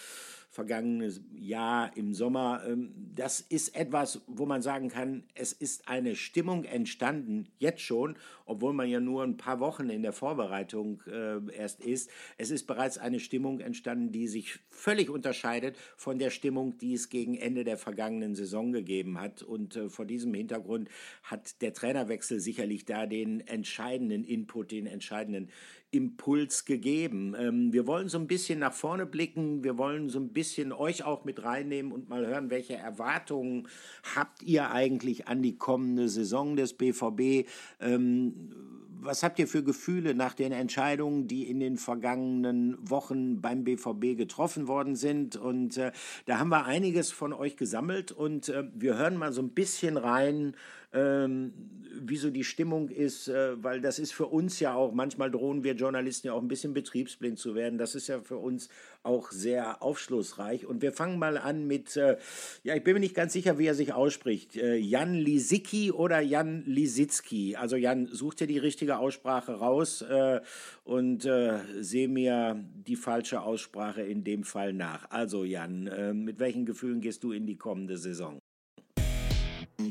vergangenes Jahr im Sommer. Ähm, das ist etwas, wo man sagen kann, es ist eine Stimmung entstanden, jetzt schon, obwohl man ja nur ein paar Wochen in der Vorbereitung äh, erst ist. Es ist bereits eine Stimmung entstanden, die sich völlig unterscheidet von der Stimmung, die es gegen Ende der vergangenen Saison gegeben hat. Und äh, vor diesem Hintergrund hat der Trainerwechsel sicherlich da den entscheidenden Input, den entscheidenden Impuls gegeben. Ähm, wir wollen so ein bisschen nach vorne blicken, wir wollen so ein bisschen euch auch mit reinnehmen und mal hören, welche Erwartungen habt ihr eigentlich an die kommende Saison des BVB? Ähm, was habt ihr für Gefühle nach den Entscheidungen, die in den vergangenen Wochen beim BVB getroffen worden sind? Und äh, da haben wir einiges von euch gesammelt und äh, wir hören mal so ein bisschen rein, ähm, wie so die Stimmung ist, äh, weil das ist für uns ja auch, manchmal drohen wir Journalisten ja auch ein bisschen betriebsblind zu werden. Das ist ja für uns auch sehr aufschlussreich. Und wir fangen mal an mit, äh, ja, ich bin mir nicht ganz sicher, wie er sich ausspricht. Äh, Jan Lisicki oder Jan Lisicki? Also Jan, such dir die richtige Aussprache raus äh, und äh, sehe mir die falsche Aussprache in dem Fall nach. Also Jan, äh, mit welchen Gefühlen gehst du in die kommende Saison?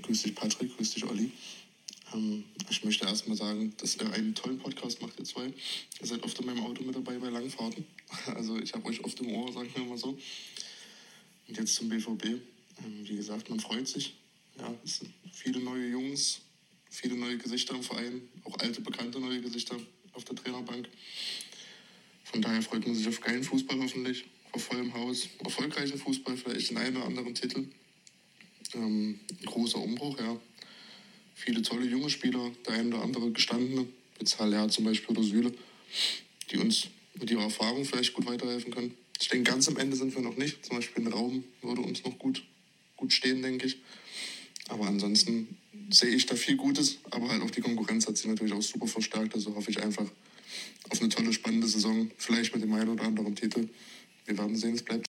Grüß dich Patrick, grüß dich Olli. Ähm, ich möchte erstmal sagen, dass ihr einen tollen Podcast macht, ihr zwei. Ihr seid oft in meinem Auto mit dabei bei Langfahrten. Also ich habe euch oft im Ohr, sagen wir mal so. Und jetzt zum BVB. Ähm, wie gesagt, man freut sich. Ja, es sind viele neue Jungs, viele neue Gesichter im Verein, auch alte, bekannte neue Gesichter auf der Trainerbank. Von daher freut man sich auf geilen Fußball hoffentlich, auf vollem Haus, erfolgreichen Fußball, vielleicht den einen oder anderen Titel. Ähm, ein großer Umbruch, ja. Viele tolle junge Spieler, der eine oder andere gestandene, mit Haller zum Beispiel oder Süle, die uns mit ihrer Erfahrung vielleicht gut weiterhelfen können. Ich denke, ganz am Ende sind wir noch nicht. Zum Beispiel ein Raum würde uns noch gut, gut stehen, denke ich. Aber ansonsten sehe ich da viel Gutes. Aber halt auch die Konkurrenz hat sich natürlich auch super verstärkt. Also hoffe ich einfach auf eine tolle, spannende Saison. Vielleicht mit dem einen oder anderen Titel. Wir werden sehen, es bleibt.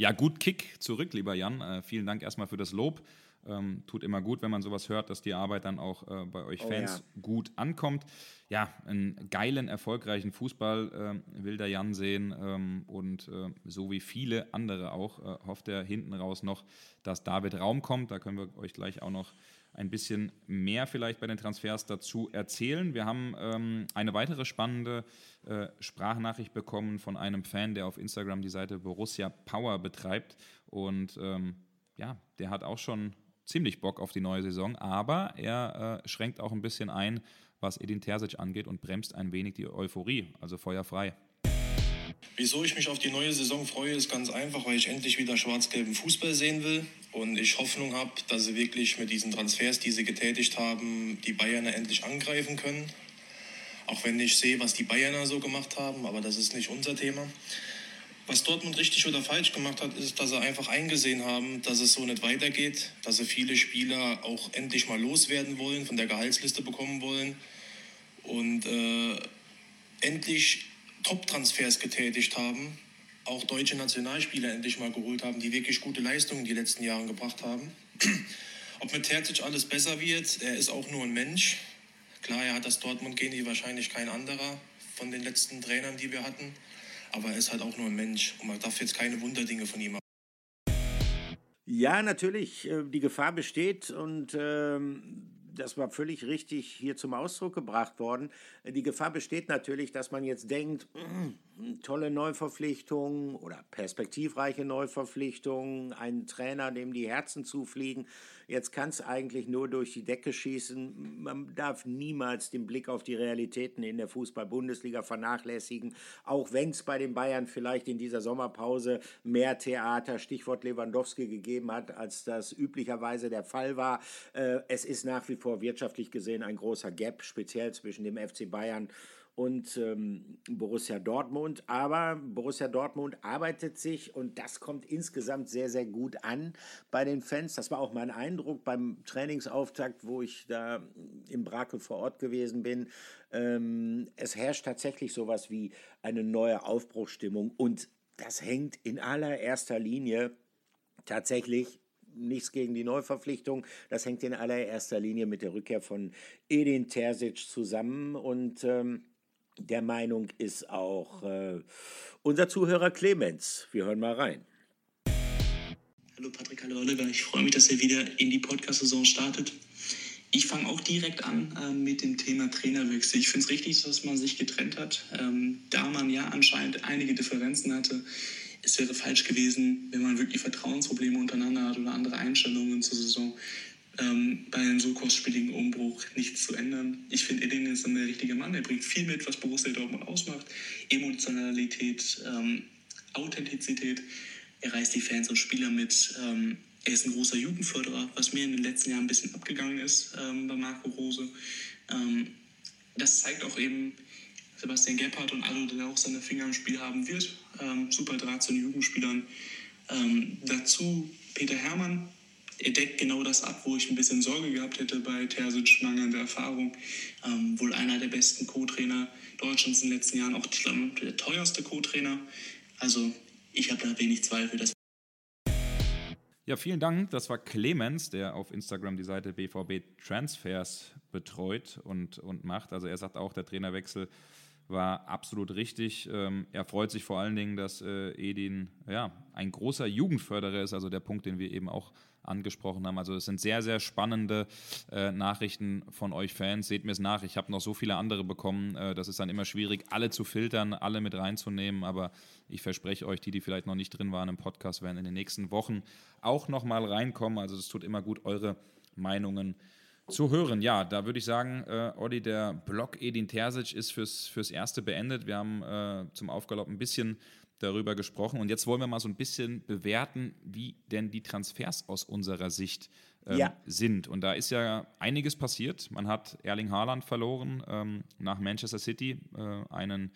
Ja, gut Kick zurück, lieber Jan. Äh, vielen Dank erstmal für das Lob. Ähm, tut immer gut, wenn man sowas hört, dass die Arbeit dann auch äh, bei euch Fans oh, ja. gut ankommt. Ja, einen geilen, erfolgreichen Fußball äh, will der Jan sehen ähm, und äh, so wie viele andere auch äh, hofft er hinten raus noch, dass David Raum kommt. Da können wir euch gleich auch noch ein bisschen mehr vielleicht bei den Transfers dazu erzählen. Wir haben ähm, eine weitere spannende äh, Sprachnachricht bekommen von einem Fan, der auf Instagram die Seite Borussia Power betreibt. Und ähm, ja, der hat auch schon ziemlich Bock auf die neue Saison, aber er äh, schränkt auch ein bisschen ein, was Edin Terzic angeht und bremst ein wenig die Euphorie, also feuerfrei. Wieso ich mich auf die neue Saison freue, ist ganz einfach, weil ich endlich wieder schwarz-gelben Fußball sehen will und ich Hoffnung habe, dass sie wirklich mit diesen Transfers, die sie getätigt haben, die Bayerner endlich angreifen können. Auch wenn ich sehe, was die Bayerner so gemacht haben, aber das ist nicht unser Thema. Was Dortmund richtig oder falsch gemacht hat, ist, dass sie einfach eingesehen haben, dass es so nicht weitergeht, dass sie viele Spieler auch endlich mal loswerden wollen, von der Gehaltsliste bekommen wollen und äh, endlich Top-Transfers getätigt haben, auch deutsche Nationalspieler endlich mal geholt haben, die wirklich gute Leistungen die letzten Jahre gebracht haben. Ob mit Terzic alles besser wird, er ist auch nur ein Mensch. Klar, er hat das Dortmund-Gen wie wahrscheinlich kein anderer von den letzten Trainern, die wir hatten. Aber er ist halt auch nur ein Mensch und man darf jetzt keine Wunderdinge von ihm haben. Ja, natürlich, äh, die Gefahr besteht und ähm, das war völlig richtig hier zum Ausdruck gebracht worden. Die Gefahr besteht natürlich, dass man jetzt denkt, tolle Neuverpflichtungen oder perspektivreiche Neuverpflichtungen, ein Trainer, dem die Herzen zufliegen. Jetzt kann es eigentlich nur durch die Decke schießen. Man darf niemals den Blick auf die Realitäten in der Fußball-Bundesliga vernachlässigen, auch wenn es bei den Bayern vielleicht in dieser Sommerpause mehr Theater, Stichwort Lewandowski, gegeben hat, als das üblicherweise der Fall war. Äh, es ist nach wie vor wirtschaftlich gesehen ein großer Gap, speziell zwischen dem FC Bayern und ähm, Borussia Dortmund. Aber Borussia Dortmund arbeitet sich und das kommt insgesamt sehr, sehr gut an bei den Fans. Das war auch mein Eindruck beim Trainingsauftakt, wo ich da im Brakel vor Ort gewesen bin. Ähm, es herrscht tatsächlich sowas wie eine neue Aufbruchsstimmung und das hängt in allererster Linie tatsächlich nichts gegen die Neuverpflichtung. Das hängt in allererster Linie mit der Rückkehr von Edin Terzic zusammen und ähm, der Meinung ist auch äh, unser Zuhörer Clemens. Wir hören mal rein. Hallo Patrick, hallo Oliver. Ich freue mich, dass ihr wieder in die Podcast-Saison startet. Ich fange auch direkt an äh, mit dem Thema Trainerwechsel. Ich finde es richtig, dass man sich getrennt hat, ähm, da man ja anscheinend einige Differenzen hatte. Es wäre falsch gewesen, wenn man wirklich Vertrauensprobleme untereinander hat oder andere Einstellungen zur Saison ähm, bei einem so kostspieligen Umbruch nichts zu ändern. Ich finde, Edin ist dann der richtige Mann. Er bringt viel mit, was Borussia Dortmund ausmacht. Emotionalität, ähm, Authentizität. Er reißt die Fans und Spieler mit. Ähm, er ist ein großer Jugendförderer, was mir in den letzten Jahren ein bisschen abgegangen ist ähm, bei Marco Rose. Ähm, das zeigt auch eben Sebastian Gebhardt und Aldo, der auch seine Finger im Spiel haben wird. Ähm, super Draht zu den Jugendspielern. dazu Peter Hermann, er deckt genau das ab, wo ich ein bisschen Sorge gehabt hätte bei Terzic, mangelnde Erfahrung. Ähm, wohl einer der besten Co-Trainer Deutschlands in den letzten Jahren, auch der teuerste Co-Trainer. Also ich habe da wenig Zweifel, dass ja, vielen Dank. Das war Clemens, der auf Instagram die Seite BVB Transfers betreut und, und macht. Also er sagt auch, der Trainerwechsel war absolut richtig. Ähm, er freut sich vor allen Dingen, dass äh, Edin ja, ein großer Jugendförderer ist, also der Punkt, den wir eben auch angesprochen haben. Also es sind sehr, sehr spannende äh, Nachrichten von euch Fans. Seht mir es nach. Ich habe noch so viele andere bekommen. Äh, das ist dann immer schwierig, alle zu filtern, alle mit reinzunehmen. Aber ich verspreche euch, die, die vielleicht noch nicht drin waren im Podcast, werden in den nächsten Wochen auch noch mal reinkommen. Also es tut immer gut, eure Meinungen zu hören. Ja, da würde ich sagen, äh, Olli, der Block Edin Terzic ist fürs, fürs Erste beendet. Wir haben äh, zum Aufgalopp ein bisschen darüber gesprochen. Und jetzt wollen wir mal so ein bisschen bewerten, wie denn die Transfers aus unserer Sicht ähm, ja. sind. Und da ist ja einiges passiert. Man hat Erling Haaland verloren ähm, nach Manchester City, äh, einen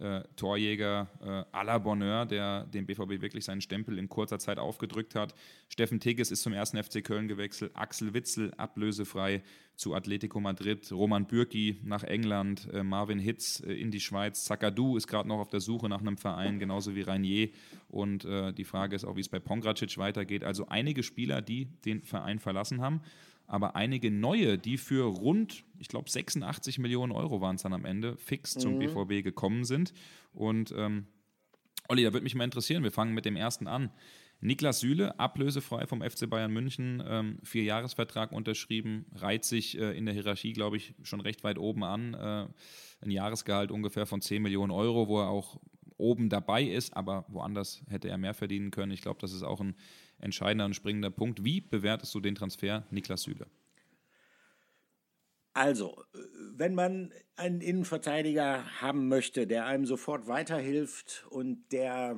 äh, Torjäger äh, à la Bonheur, der dem BVB wirklich seinen Stempel in kurzer Zeit aufgedrückt hat. Steffen Tigges ist zum ersten FC Köln gewechselt, Axel Witzel ablösefrei zu Atletico Madrid, Roman Bürki nach England, äh, Marvin Hitz äh, in die Schweiz, Zakadu ist gerade noch auf der Suche nach einem Verein, genauso wie Rainier. Und äh, die Frage ist auch, wie es bei Pongracic weitergeht. Also einige Spieler, die den Verein verlassen haben aber einige neue, die für rund, ich glaube 86 Millionen Euro waren es dann am Ende, fix zum mhm. BVB gekommen sind. Und ähm, Olli, da würde mich mal interessieren, wir fangen mit dem ersten an. Niklas Süle, ablösefrei vom FC Bayern München, ähm, Vierjahresvertrag unterschrieben, reiht sich äh, in der Hierarchie, glaube ich, schon recht weit oben an. Äh, ein Jahresgehalt ungefähr von 10 Millionen Euro, wo er auch oben dabei ist, aber woanders hätte er mehr verdienen können. Ich glaube, das ist auch ein entscheidender und springender Punkt. Wie bewertest du den Transfer Niklas Süle? Also, wenn man einen Innenverteidiger haben möchte, der einem sofort weiterhilft und der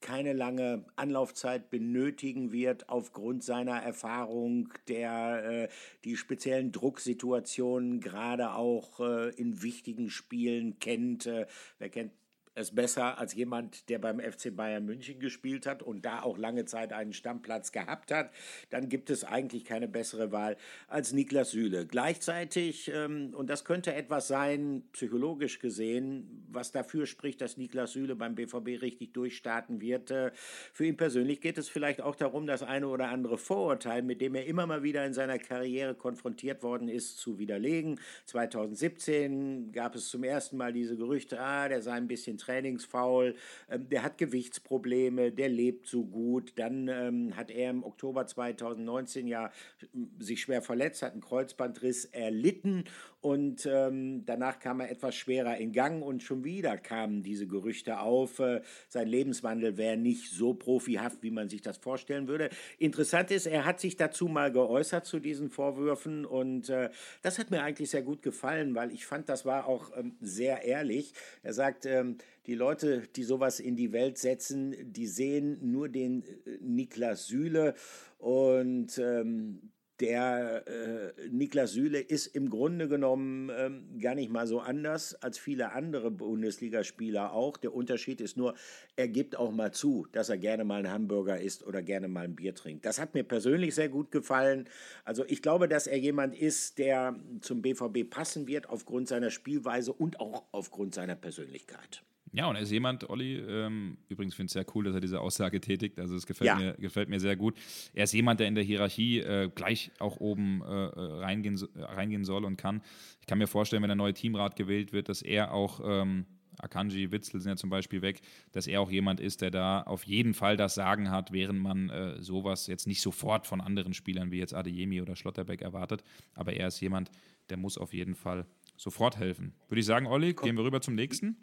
keine lange Anlaufzeit benötigen wird aufgrund seiner Erfahrung, der äh, die speziellen Drucksituationen gerade auch äh, in wichtigen Spielen kennt. Äh, wer kennt es besser als jemand, der beim FC Bayern München gespielt hat und da auch lange Zeit einen Stammplatz gehabt hat, dann gibt es eigentlich keine bessere Wahl als Niklas Süle. Gleichzeitig, ähm, und das könnte etwas sein, psychologisch gesehen, was dafür spricht, dass Niklas Süle beim BVB richtig durchstarten wird. Äh, für ihn persönlich geht es vielleicht auch darum, das eine oder andere Vorurteil, mit dem er immer mal wieder in seiner Karriere konfrontiert worden ist, zu widerlegen. 2017 gab es zum ersten Mal diese Gerüchte, ah, der sei ein bisschen trainingsfaul, ähm, der hat Gewichtsprobleme, der lebt so gut. Dann ähm, hat er im Oktober 2019 ja äh, sich schwer verletzt, hat einen Kreuzbandriss erlitten und ähm, danach kam er etwas schwerer in Gang und schon wieder kamen diese Gerüchte auf. Äh, sein Lebenswandel wäre nicht so profihaft, wie man sich das vorstellen würde. Interessant ist, er hat sich dazu mal geäußert zu diesen Vorwürfen und äh, das hat mir eigentlich sehr gut gefallen, weil ich fand, das war auch ähm, sehr ehrlich. Er sagt, ähm, die Leute, die sowas in die Welt setzen, die sehen nur den äh, Niklas Süle und ähm, der äh, Niklas Süle ist im Grunde genommen ähm, gar nicht mal so anders als viele andere Bundesligaspieler auch. Der Unterschied ist nur, er gibt auch mal zu, dass er gerne mal einen Hamburger isst oder gerne mal ein Bier trinkt. Das hat mir persönlich sehr gut gefallen. Also ich glaube, dass er jemand ist, der zum BVB passen wird aufgrund seiner Spielweise und auch aufgrund seiner Persönlichkeit. Ja, und er ist jemand, Olli, ähm, übrigens finde ich es sehr cool, dass er diese Aussage tätigt, also es gefällt, ja. mir, gefällt mir sehr gut. Er ist jemand, der in der Hierarchie äh, gleich auch oben äh, reingehen, reingehen soll und kann. Ich kann mir vorstellen, wenn der neue Teamrat gewählt wird, dass er auch, ähm, Akanji, Witzel sind ja zum Beispiel weg, dass er auch jemand ist, der da auf jeden Fall das Sagen hat, während man äh, sowas jetzt nicht sofort von anderen Spielern wie jetzt Adeyemi oder Schlotterbeck erwartet. Aber er ist jemand, der muss auf jeden Fall sofort helfen. Würde ich sagen, Olli, gehen wir rüber zum nächsten.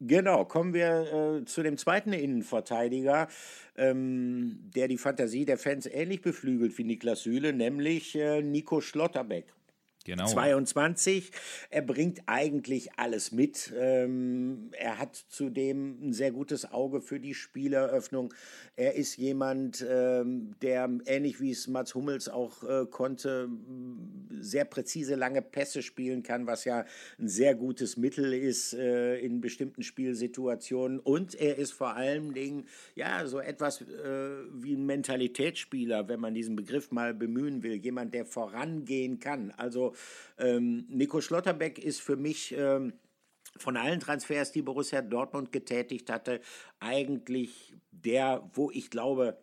Genau, kommen wir äh, zu dem zweiten Innenverteidiger, ähm, der die Fantasie der Fans ähnlich beflügelt wie Niklas Süle, nämlich äh, Nico Schlotterbeck. Genau. 22. Er bringt eigentlich alles mit. Ähm, er hat zudem ein sehr gutes Auge für die Spieleröffnung. Er ist jemand, ähm, der ähnlich wie es Mats Hummels auch äh, konnte, sehr präzise lange Pässe spielen kann, was ja ein sehr gutes Mittel ist äh, in bestimmten Spielsituationen. Und er ist vor allen Dingen ja so etwas äh, wie ein Mentalitätsspieler, wenn man diesen Begriff mal bemühen will. Jemand, der vorangehen kann. Also ähm, Nico Schlotterbeck ist für mich ähm, von allen Transfers, die Borussia Dortmund getätigt hatte, eigentlich der, wo ich glaube,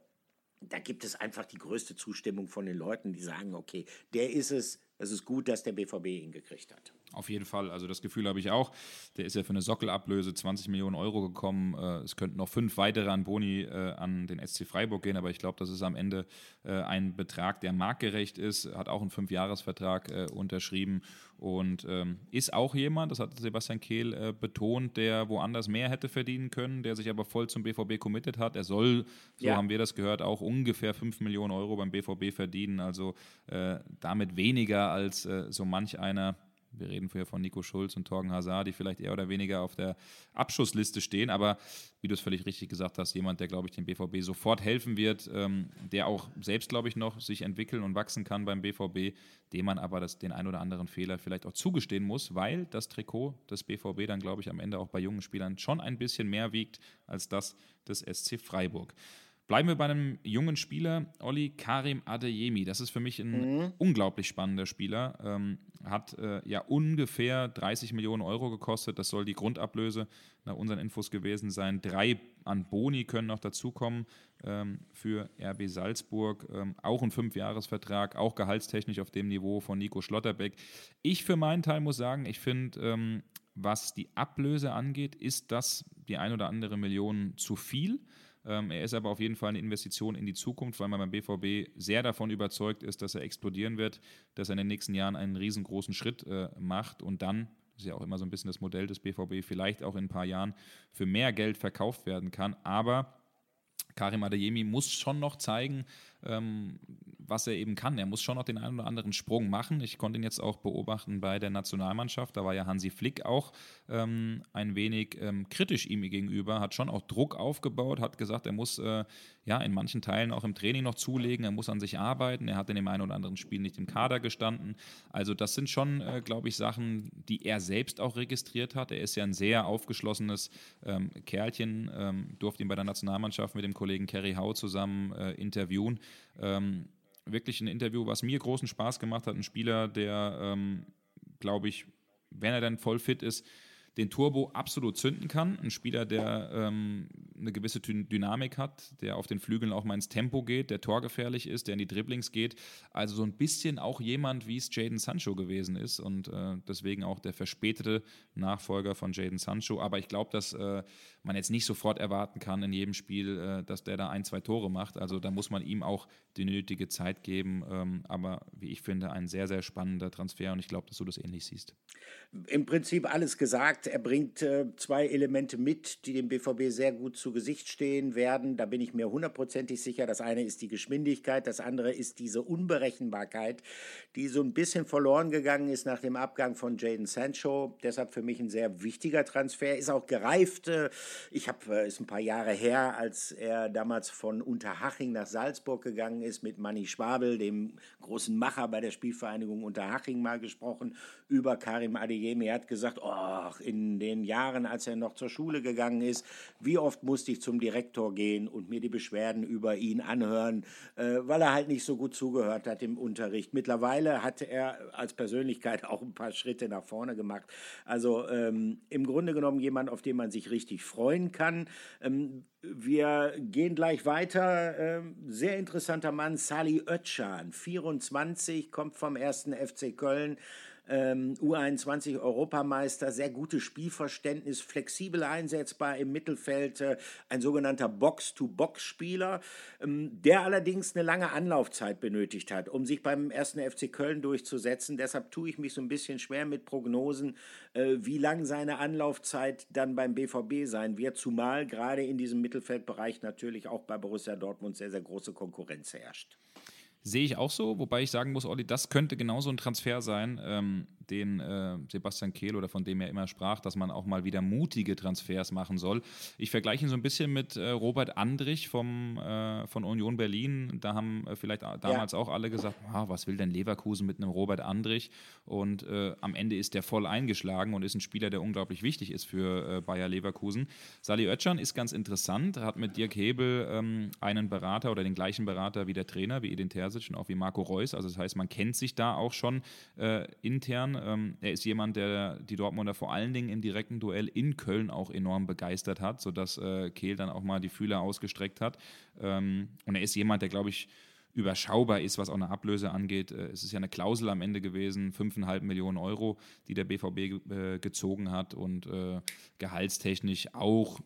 da gibt es einfach die größte Zustimmung von den Leuten, die sagen, okay, der ist es, es ist gut, dass der BVB ihn gekriegt hat. Auf jeden Fall, also das Gefühl habe ich auch. Der ist ja für eine Sockelablöse 20 Millionen Euro gekommen. Äh, es könnten noch fünf weitere an Boni äh, an den SC Freiburg gehen, aber ich glaube, das ist am Ende äh, ein Betrag, der marktgerecht ist. Hat auch einen Fünfjahresvertrag unterschrieben und ähm, ist auch jemand, das hat Sebastian Kehl betont, der woanders mehr hätte verdienen können, der sich aber voll zum BVB committed hat. Er soll, so ja. haben wir das gehört, auch ungefähr 5 Millionen Euro beim BVB verdienen, also damit weniger als so manch einer wir reden hier von Nico Schulz und Torgen Hazard, die vielleicht eher oder weniger auf der Abschussliste stehen. Aber wie du es völlig richtig gesagt hast, jemand, der, glaube ich, dem BVB sofort helfen wird, ähm, der auch selbst, glaube ich, noch sich entwickeln und wachsen kann beim BVB, dem man aber das, den ein oder anderen Fehler vielleicht auch zugestehen muss, weil das Trikot des BVB dann, glaube ich, am Ende auch bei jungen Spielern schon ein bisschen mehr wiegt als das des SC Freiburg. Bleiben wir bei einem jungen Spieler, Olli Karim Adeyemi. Das ist für mich ein mhm. unglaublich spannender Spieler. Ähm, hat äh, ja ungefähr 30 Millionen Euro gekostet. Das soll die Grundablöse nach unseren Infos gewesen sein. Drei an Boni können noch dazukommen ähm, für RB Salzburg. Ähm, auch ein Fünfjahresvertrag, auch gehaltstechnisch auf dem Niveau von Nico Schlotterbeck. Ich für meinen Teil muss sagen, ich finde, ähm, was die Ablöse angeht, ist das die ein oder andere Million zu viel. Ähm, er ist aber auf jeden Fall eine Investition in die Zukunft, weil man beim BVB sehr davon überzeugt ist, dass er explodieren wird, dass er in den nächsten Jahren einen riesengroßen Schritt äh, macht und dann das ist ja auch immer so ein bisschen das Modell des BVB, vielleicht auch in ein paar Jahren für mehr Geld verkauft werden kann. Aber Karim Adeyemi muss schon noch zeigen, ähm, was er eben kann. Er muss schon noch den einen oder anderen Sprung machen. Ich konnte ihn jetzt auch beobachten bei der Nationalmannschaft. Da war ja Hansi Flick auch ähm, ein wenig ähm, kritisch ihm gegenüber, hat schon auch Druck aufgebaut, hat gesagt, er muss äh, ja in manchen Teilen auch im Training noch zulegen, er muss an sich arbeiten. Er hat in dem einen oder anderen Spiel nicht im Kader gestanden. Also das sind schon, äh, glaube ich, Sachen, die er selbst auch registriert hat. Er ist ja ein sehr aufgeschlossenes ähm, Kerlchen, ähm, durfte ihn bei der Nationalmannschaft mit dem Kollegen Kerry Howe zusammen äh, interviewen. Ähm, wirklich ein Interview, was mir großen Spaß gemacht hat. Ein Spieler, der, ähm, glaube ich, wenn er dann voll fit ist, den Turbo absolut zünden kann. Ein Spieler, der ähm, eine gewisse Dynamik hat, der auf den Flügeln auch mal ins Tempo geht, der torgefährlich ist, der in die Dribblings geht. Also so ein bisschen auch jemand, wie es Jaden Sancho gewesen ist und äh, deswegen auch der verspätete Nachfolger von Jaden Sancho. Aber ich glaube, dass äh, man jetzt nicht sofort erwarten kann in jedem Spiel, äh, dass der da ein, zwei Tore macht. Also da muss man ihm auch die nötige Zeit geben. Ähm, aber wie ich finde, ein sehr, sehr spannender Transfer und ich glaube, dass du das ähnlich siehst. Im Prinzip alles gesagt gesagt, er bringt äh, zwei Elemente mit, die dem BVB sehr gut zu Gesicht stehen werden. Da bin ich mir hundertprozentig sicher. Das eine ist die Geschwindigkeit, das andere ist diese Unberechenbarkeit, die so ein bisschen verloren gegangen ist nach dem Abgang von Jaden Sancho. Deshalb für mich ein sehr wichtiger Transfer. Ist auch gereift. Äh, ich habe, äh, ist ein paar Jahre her, als er damals von Unterhaching nach Salzburg gegangen ist mit Manny Schwabel, dem großen Macher bei der Spielvereinigung Unterhaching, mal gesprochen über Karim Adeyemi. Er hat gesagt, oh, in den Jahren, als er noch zur Schule gegangen ist, wie oft musste ich zum Direktor gehen und mir die Beschwerden über ihn anhören, äh, weil er halt nicht so gut zugehört hat im Unterricht. Mittlerweile hat er als Persönlichkeit auch ein paar Schritte nach vorne gemacht. Also ähm, im Grunde genommen jemand, auf den man sich richtig freuen kann. Ähm, wir gehen gleich weiter. Ähm, sehr interessanter Mann, Sali Özcan, 24, kommt vom ersten FC Köln ähm, U21 Europameister, sehr gutes Spielverständnis, flexibel einsetzbar im Mittelfeld, äh, ein sogenannter Box-to-Box-Spieler, ähm, der allerdings eine lange Anlaufzeit benötigt hat, um sich beim ersten FC Köln durchzusetzen. Deshalb tue ich mich so ein bisschen schwer mit Prognosen, äh, wie lang seine Anlaufzeit dann beim BVB sein wird, zumal gerade in diesem Mittelfeldbereich natürlich auch bei Borussia Dortmund sehr, sehr große Konkurrenz herrscht. Sehe ich auch so, wobei ich sagen muss, Olli, das könnte genauso ein Transfer sein, ähm, den äh, Sebastian Kehl oder von dem er immer sprach, dass man auch mal wieder mutige Transfers machen soll. Ich vergleiche ihn so ein bisschen mit äh, Robert Andrich vom, äh, von Union Berlin. Da haben äh, vielleicht damals ja. auch alle gesagt, ah, was will denn Leverkusen mit einem Robert Andrich? Und äh, am Ende ist der voll eingeschlagen und ist ein Spieler, der unglaublich wichtig ist für äh, Bayer Leverkusen. Sali Oetschan ist ganz interessant, hat mit Dirk Hebel ähm, einen Berater oder den gleichen Berater wie der Trainer, wie Edin Terzic und auch wie Marco Reus. Also das heißt, man kennt sich da auch schon äh, Ähm, er ist jemand, der die Dortmunder vor allen Dingen im direkten Duell in Köln auch enorm begeistert hat, sodass äh, Kehl dann auch mal die Fühler ausgestreckt hat. Ähm, und er ist jemand, der, glaube ich, überschaubar ist, was auch eine Ablöse angeht. Äh, es ist ja eine Klausel am Ende gewesen, 5,5 Millionen Euro, die der BVB äh, gezogen hat und äh, gehaltstechnisch auch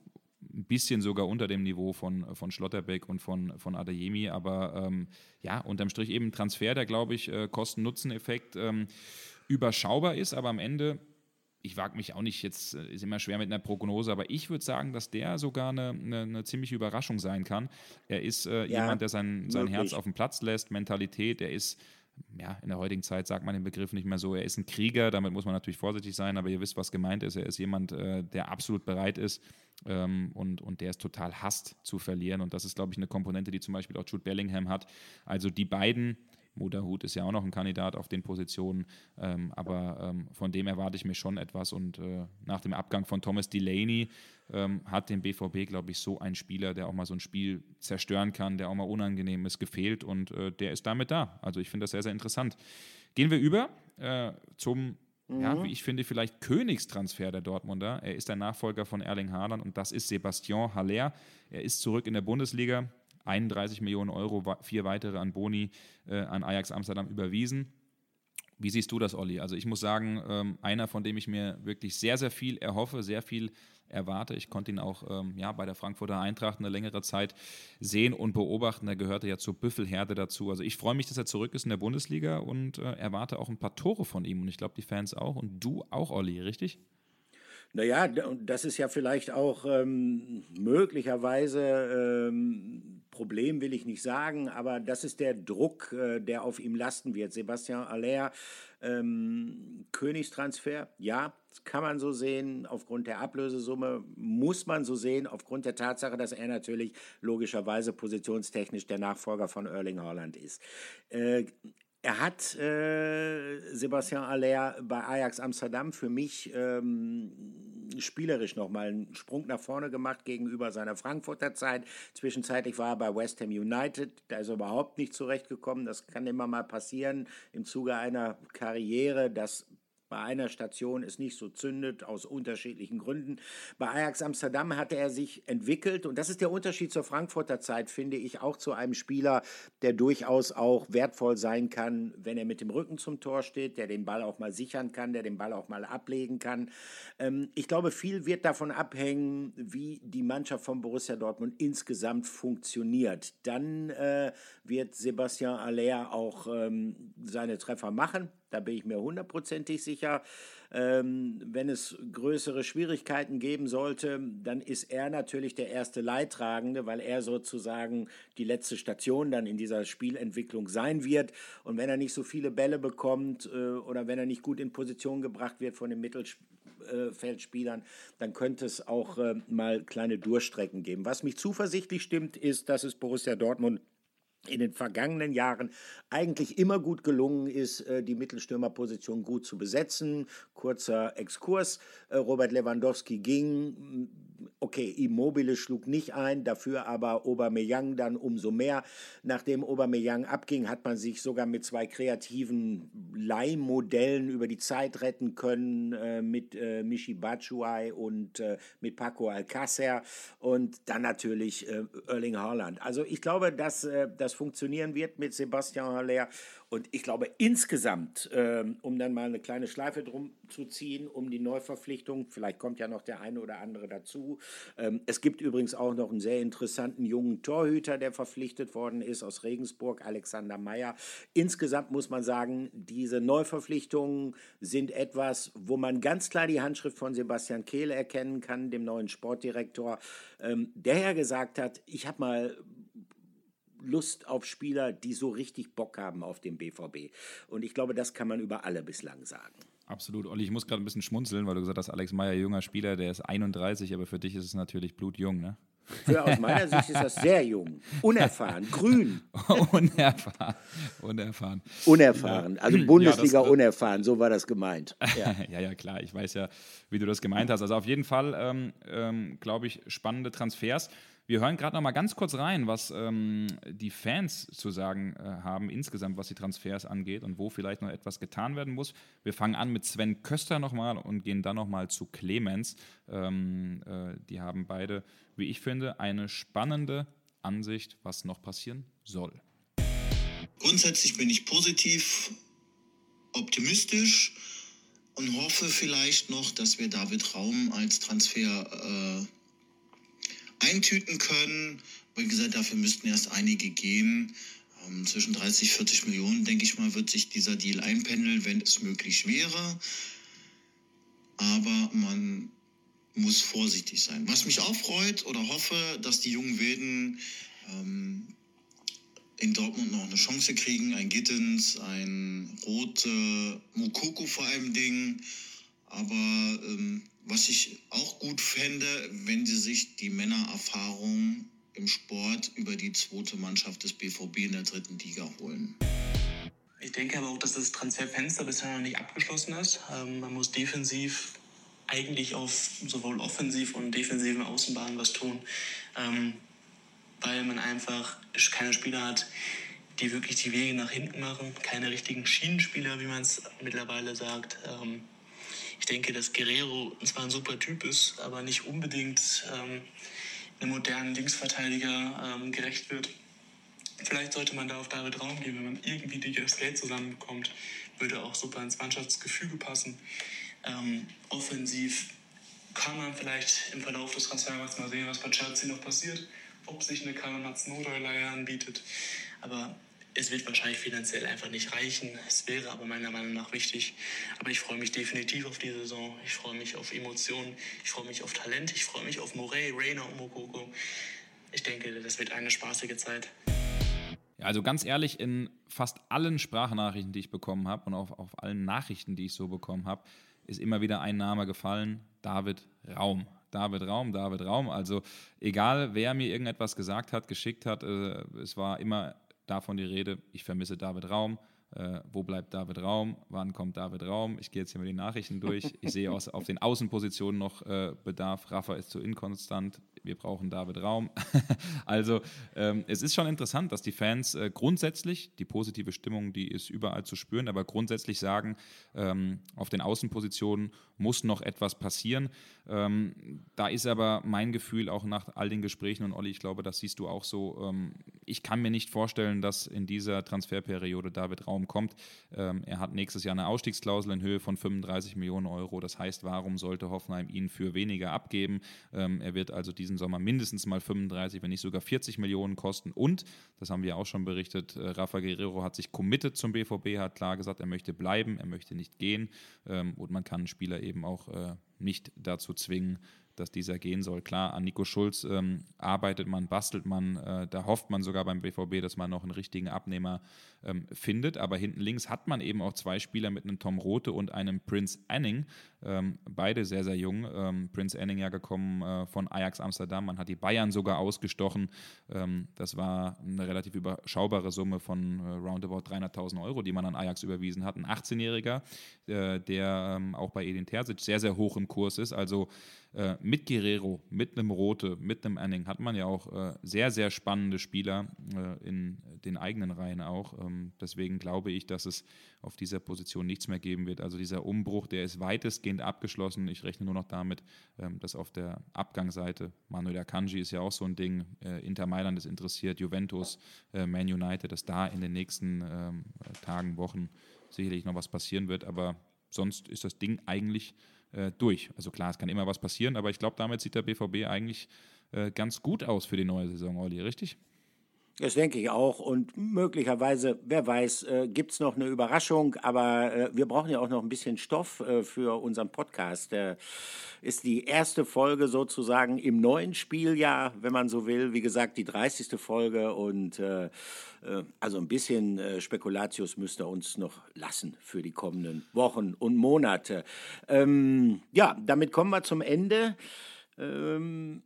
ein bisschen sogar unter dem Niveau von, von Schlotterbeck und von, von Adeyemi, aber ähm, ja, unterm Strich eben Transfer, der, glaube ich, äh, Kosten-Nutzen-Effekt ähm, überschaubar ist, aber am Ende ich wage mich auch nicht, jetzt äh, ist immer schwer mit einer Prognose, aber ich würde sagen, dass der sogar eine, eine, eine, ziemliche Überraschung sein kann. Er ist äh, ja, jemand, der sein, sein Herz auf den Platz lässt, Mentalität, er ist ja, in der heutigen Zeit sagt man den Begriff nicht mehr so, er ist ein Krieger, damit muss man natürlich vorsichtig sein, aber ihr wisst, was gemeint ist. Er ist jemand, äh, der absolut bereit ist ähm, und, und der es total hasst zu verlieren. Und das ist, glaube ich, eine Komponente, die zum Beispiel auch Jude Bellingham hat. Also die beiden Moderhut ist ja auch noch ein Kandidat auf den Positionen, ähm, aber ähm, von dem erwarte ich mir schon etwas. Und äh, nach dem Abgang von Thomas Delaney ähm, hat dem BVB, glaube ich, so ein Spieler, der auch mal so ein Spiel zerstören kann, der auch mal unangenehm ist, gefehlt und äh, der ist damit da. Also ich finde das sehr, sehr interessant. Gehen wir über äh, zum Mhm. ja, wie ich finde, vielleicht Königstransfer der Dortmunder. Er ist der Nachfolger von Erling Haaland und das ist Sebastian Haller. Er ist zurück in der Bundesliga. 31 Millionen Euro, vier weitere an Boni äh, an Ajax Amsterdam überwiesen. Wie siehst du das, Olli? Also ich muss sagen, ähm, einer, von dem ich mir wirklich sehr, sehr viel erhoffe, sehr viel erwarte. Ich konnte ihn auch ähm, ja, bei der Frankfurter Eintracht eine längere Zeit sehen und beobachten. Er gehörte ja zur Büffelherde dazu. Also ich freue mich, dass er zurück ist in der Bundesliga und äh, erwarte auch ein paar Tore von ihm. Und ich glaube, die Fans auch. Und du auch, Olli, richtig? Naja, das ist ja vielleicht auch ähm, möglicherweise ähm, Problem will ich nicht sagen, aber das ist der Druck, äh, der auf ihm lasten wird. Sebastian Aller, ähm, Königstransfer, ja, kann man so sehen. Aufgrund der Ablösesumme muss man so sehen, aufgrund der Tatsache, dass er natürlich logischerweise positionstechnisch der Nachfolger von Erling Haaland ist. Äh, er hat äh, Sebastian Aller bei Ajax Amsterdam für mich ähm, spielerisch nochmal einen Sprung nach vorne gemacht gegenüber seiner Frankfurter Zeit. Zwischenzeitlich war er bei West Ham United, da ist er überhaupt nicht zurechtgekommen. Das kann immer mal passieren im Zuge einer Karriere, dass bei einer Station es nicht so zündet, aus unterschiedlichen Gründen. Bei Ajax Amsterdam hatte er sich entwickelt und das ist der Unterschied zur Frankfurter Zeit, finde ich, auch zu einem Spieler, der durchaus auch wertvoll sein kann, wenn er mit dem Rücken zum Tor steht, der den Ball auch mal sichern kann, der den Ball auch mal ablegen kann. Ähm, ich glaube, viel wird davon abhängen, wie die Mannschaft von Borussia Dortmund insgesamt funktioniert. Dann äh, wird Sebastian Aller auch ähm, seine Treffer machen da bin ich mir hundertprozentig sicher. Ähm, wenn es größere Schwierigkeiten geben sollte, dann ist er natürlich der erste Leidtragende, weil er sozusagen die letzte Station dann in dieser Spielentwicklung sein wird. Und wenn er nicht so viele Bälle bekommt äh, oder wenn er nicht gut in Position gebracht wird von den Mittelfeldspielern, dann könnte es auch äh, mal kleine Durchstrecken geben. Was mich zuversichtlich stimmt, ist, dass es Borussia Dortmund in den vergangenen Jahren eigentlich immer gut gelungen ist, äh, die Mittelstürmerposition gut zu besetzen. Kurzer Exkurs. Äh, Robert Lewandowski ging, okay, Immobile schlug nicht ein, dafür aber Aubameyang dann umso mehr. Nachdem Aubameyang abging, hat man sich sogar mit zwei kreativen Leihmodellen über die Zeit retten können, äh, mit äh, Michi Batshuayi und äh, mit Paco Alcácer und dann natürlich äh, Erling Haaland. Also ich glaube, dass äh, das funktionieren wird mit Sebastian Haller und ich glaube insgesamt, ähm, um dann mal eine kleine Schleife drum zu ziehen, um die Neuverpflichtung, vielleicht kommt ja noch der eine oder andere dazu. Ähm, es gibt übrigens auch noch einen sehr interessanten jungen Torhüter, der verpflichtet worden ist aus Regensburg, Alexander Meyer. Insgesamt muss man sagen, diese Neuverpflichtungen sind etwas, wo man ganz klar die Handschrift von Sebastian Kehl erkennen kann, dem neuen Sportdirektor, ähm, der ja gesagt hat, ich habe mal Lust auf Spieler, die so richtig Bock haben auf den BVB. Und ich glaube, das kann man über alle bislang sagen. Absolut. Olli, ich muss gerade ein bisschen schmunzeln, weil du gesagt hast, Alex Meyer, junger Spieler, der ist 31, aber für dich ist es natürlich blutjung, ne? Für, aus meiner Sicht ist das sehr jung, unerfahren, grün. unerfahren. Unerfahren. Unerfahren, also Bundesliga ja, das, unerfahren, so war das gemeint. Ja. ja. ja, klar, ich weiß ja, wie du das gemeint hast. Also auf jeden Fall, ähm, ähm, glaube ich, spannende Transfers. Wir hören gerade noch mal ganz kurz rein, was ähm, die Fans zu sagen äh, haben insgesamt, was die Transfers angeht und wo vielleicht noch etwas getan werden muss. Wir fangen an mit Sven Köster nochmal und gehen dann nochmal zu Clemens. Ähm, äh, die haben beide, wie ich finde, eine spannende Ansicht, was noch passieren soll. Grundsätzlich bin ich positiv, optimistisch und hoffe vielleicht noch, dass wir David Raum als Transfer äh, eintüten können. Wie gesagt, dafür müssten erst einige gehen. Ähm, zwischen 30, 40 Millionen, denke ich mal, wird sich dieser Deal einpendeln, wenn es möglich wäre. Aber man muss vorsichtig sein. Was mich auch freut oder hoffe, dass die jungen Wilden ähm, in Dortmund noch eine Chance kriegen. Ein Gittens, ein Rote, Mokoko vor allem Ding. Aber ähm, was ich auch gut fände, wenn sie sich die Männererfahrung im Sport über die zweite Mannschaft des BVB in der dritten Liga holen. Ich denke aber auch, dass das Transferfenster bisher noch nicht abgeschlossen ist. Ähm, man muss defensiv eigentlich auf sowohl offensiv und defensiven Außenbahnen was tun, ähm, weil man einfach keine Spieler hat, die wirklich die Wege nach hinten machen, keine richtigen Schienenspieler, wie man es mittlerweile sagt. Ähm, ich denke, dass Guerrero zwar ein super Typ ist, aber nicht unbedingt ähm, einem modernen Linksverteidiger ähm, gerecht wird. Vielleicht sollte man da auf David Raum gehen, wenn man irgendwie das Geld zusammenbekommt, würde auch super ins Mannschaftsgefüge passen. Ähm, offensiv kann man vielleicht im Verlauf des Transfermarkts mal sehen, was bei Chelsea noch passiert, ob sich eine Nodeuleier anbietet. Aber es wird wahrscheinlich finanziell einfach nicht reichen. Es wäre aber meiner Meinung nach wichtig. Aber ich freue mich definitiv auf die Saison. Ich freue mich auf Emotionen. Ich freue mich auf Talent. Ich freue mich auf Morey, Rainer und Mokoko. Ich denke, das wird eine spaßige Zeit. Also ganz ehrlich, in fast allen Sprachnachrichten, die ich bekommen habe und auf, auf allen Nachrichten, die ich so bekommen habe, ist immer wieder ein Name gefallen: David Raum. David Raum, David Raum. Also egal, wer mir irgendetwas gesagt hat, geschickt hat, äh, es war immer davon die Rede, ich vermisse David Raum. Äh, wo bleibt David Raum? Wann kommt David Raum? Ich gehe jetzt hier mal die Nachrichten durch. Ich sehe aus, auf den Außenpositionen noch äh, Bedarf. Rafa ist zu inkonstant wir brauchen David Raum. also ähm, es ist schon interessant, dass die Fans äh, grundsätzlich, die positive Stimmung, die ist überall zu spüren, aber grundsätzlich sagen, ähm, auf den Außenpositionen muss noch etwas passieren. Ähm, da ist aber mein Gefühl auch nach all den Gesprächen und Olli, ich glaube, das siehst du auch so, ähm, ich kann mir nicht vorstellen, dass in dieser Transferperiode David Raum kommt. Ähm, er hat nächstes Jahr eine Ausstiegsklausel in Höhe von 35 Millionen Euro. Das heißt, warum sollte Hoffenheim ihn für weniger abgeben? Ähm, er wird also diesen diesen Sommer mindestens mal 35, wenn nicht sogar 40 Millionen kosten. Und, das haben wir auch schon berichtet, äh, Rafa Guerrero hat sich committed zum BVB, hat klar gesagt, er möchte bleiben, er möchte nicht gehen. Ähm, und man kann einen Spieler eben auch äh, nicht dazu zwingen, dass dieser gehen soll. Klar, an Nico Schulz ähm, arbeitet man, bastelt man, äh, da hofft man sogar beim BVB, dass man noch einen richtigen Abnehmer ähm, findet. Aber hinten links hat man eben auch zwei Spieler mit einem Tom Rote und einem Prince Anning, ähm, beide sehr, sehr jung. Ähm, Prince Anning ja gekommen äh, von Ajax Amsterdam, man hat die Bayern sogar ausgestochen. Ähm, das war eine relativ überschaubare Summe von äh, roundabout 300.000 Euro, die man an Ajax überwiesen hat. Ein 18-Jähriger, äh, der ähm, auch bei Edin Terzic sehr, sehr hoch im Kurs ist. Also äh, mit Guerrero, mit einem Rote, mit einem Anning hat man ja auch äh, sehr, sehr spannende Spieler äh, in den eigenen Reihen auch. Ähm, deswegen glaube ich, dass es auf dieser Position nichts mehr geben wird. Also dieser Umbruch, der ist weitestgehend abgeschlossen. Ich rechne nur noch damit, ähm, dass auf der Abgangsseite, Manuel Akanji ist ja auch so ein Ding, äh, Inter Mailand ist interessiert, Juventus, äh, Man United, dass da in den nächsten ähm, Tagen, Wochen sicherlich noch was passieren wird. Aber sonst ist das Ding eigentlich äh, durch. Also klar, es kann immer was passieren, aber ich glaube, damit sieht der BVB eigentlich äh, ganz gut aus für die neue Saison, Olli, richtig? Das denke ich auch. Und möglicherweise, wer weiß, äh, gibt es noch eine Überraschung. Aber äh, wir brauchen ja auch noch ein bisschen Stoff äh, für unseren Podcast. Der ist die erste Folge sozusagen im neuen Spieljahr, wenn man so will. Wie gesagt, die 30. Folge. Und äh, äh, also ein bisschen äh, Spekulatius müsste uns noch lassen für die kommenden Wochen und Monate. Ähm, ja, damit kommen wir zum Ende. Ähm,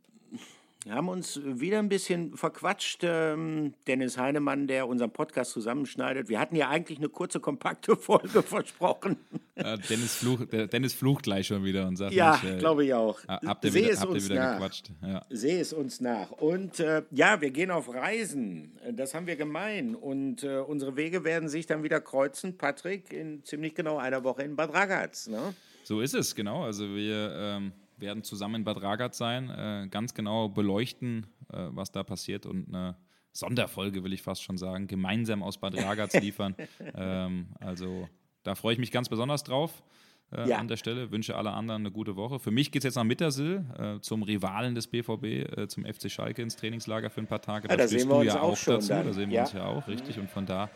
wir haben uns wieder ein bisschen verquatscht. Ähm, Dennis Heinemann, der unseren Podcast zusammenschneidet. Wir hatten ja eigentlich eine kurze, kompakte Folge versprochen. Ja, Dennis, fluch, Dennis flucht gleich schon wieder und sagt: Ja, äh, glaube ich auch. Habt ihr wieder, habt ihr wieder nach. gequatscht? Ja. Sehe es uns nach. Und äh, ja, wir gehen auf Reisen. Das haben wir gemein. Und äh, unsere Wege werden sich dann wieder kreuzen, Patrick, in ziemlich genau einer Woche in Bad Ragaz. Ne? So ist es, genau. Also wir. Ähm werden zusammen in Bad Ragaz sein, äh, ganz genau beleuchten, äh, was da passiert und eine Sonderfolge, will ich fast schon sagen, gemeinsam aus Bad Ragaz liefern. ähm, also da freue ich mich ganz besonders drauf. Äh, ja. An der Stelle wünsche alle anderen eine gute Woche. Für mich geht es jetzt nach Mittersill äh, zum Rivalen des BVB, äh, zum FC Schalke ins Trainingslager für ein paar Tage. Da, ja, da sehen wir uns ja auch, dazu. Dann. Da sehen wir ja. uns ja auch, richtig. Und von da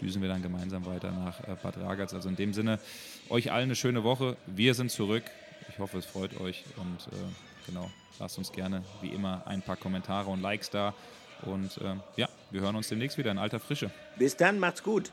düsen wir dann gemeinsam weiter nach äh, Bad Ragaz. Also in dem Sinne, euch allen eine schöne Woche. Wir sind zurück. Ich hoffe, es freut euch und äh, genau, lasst uns gerne wie immer ein paar Kommentare und Likes da. Und äh, ja, wir hören uns demnächst wieder in alter Frische. Bis dann, macht's gut.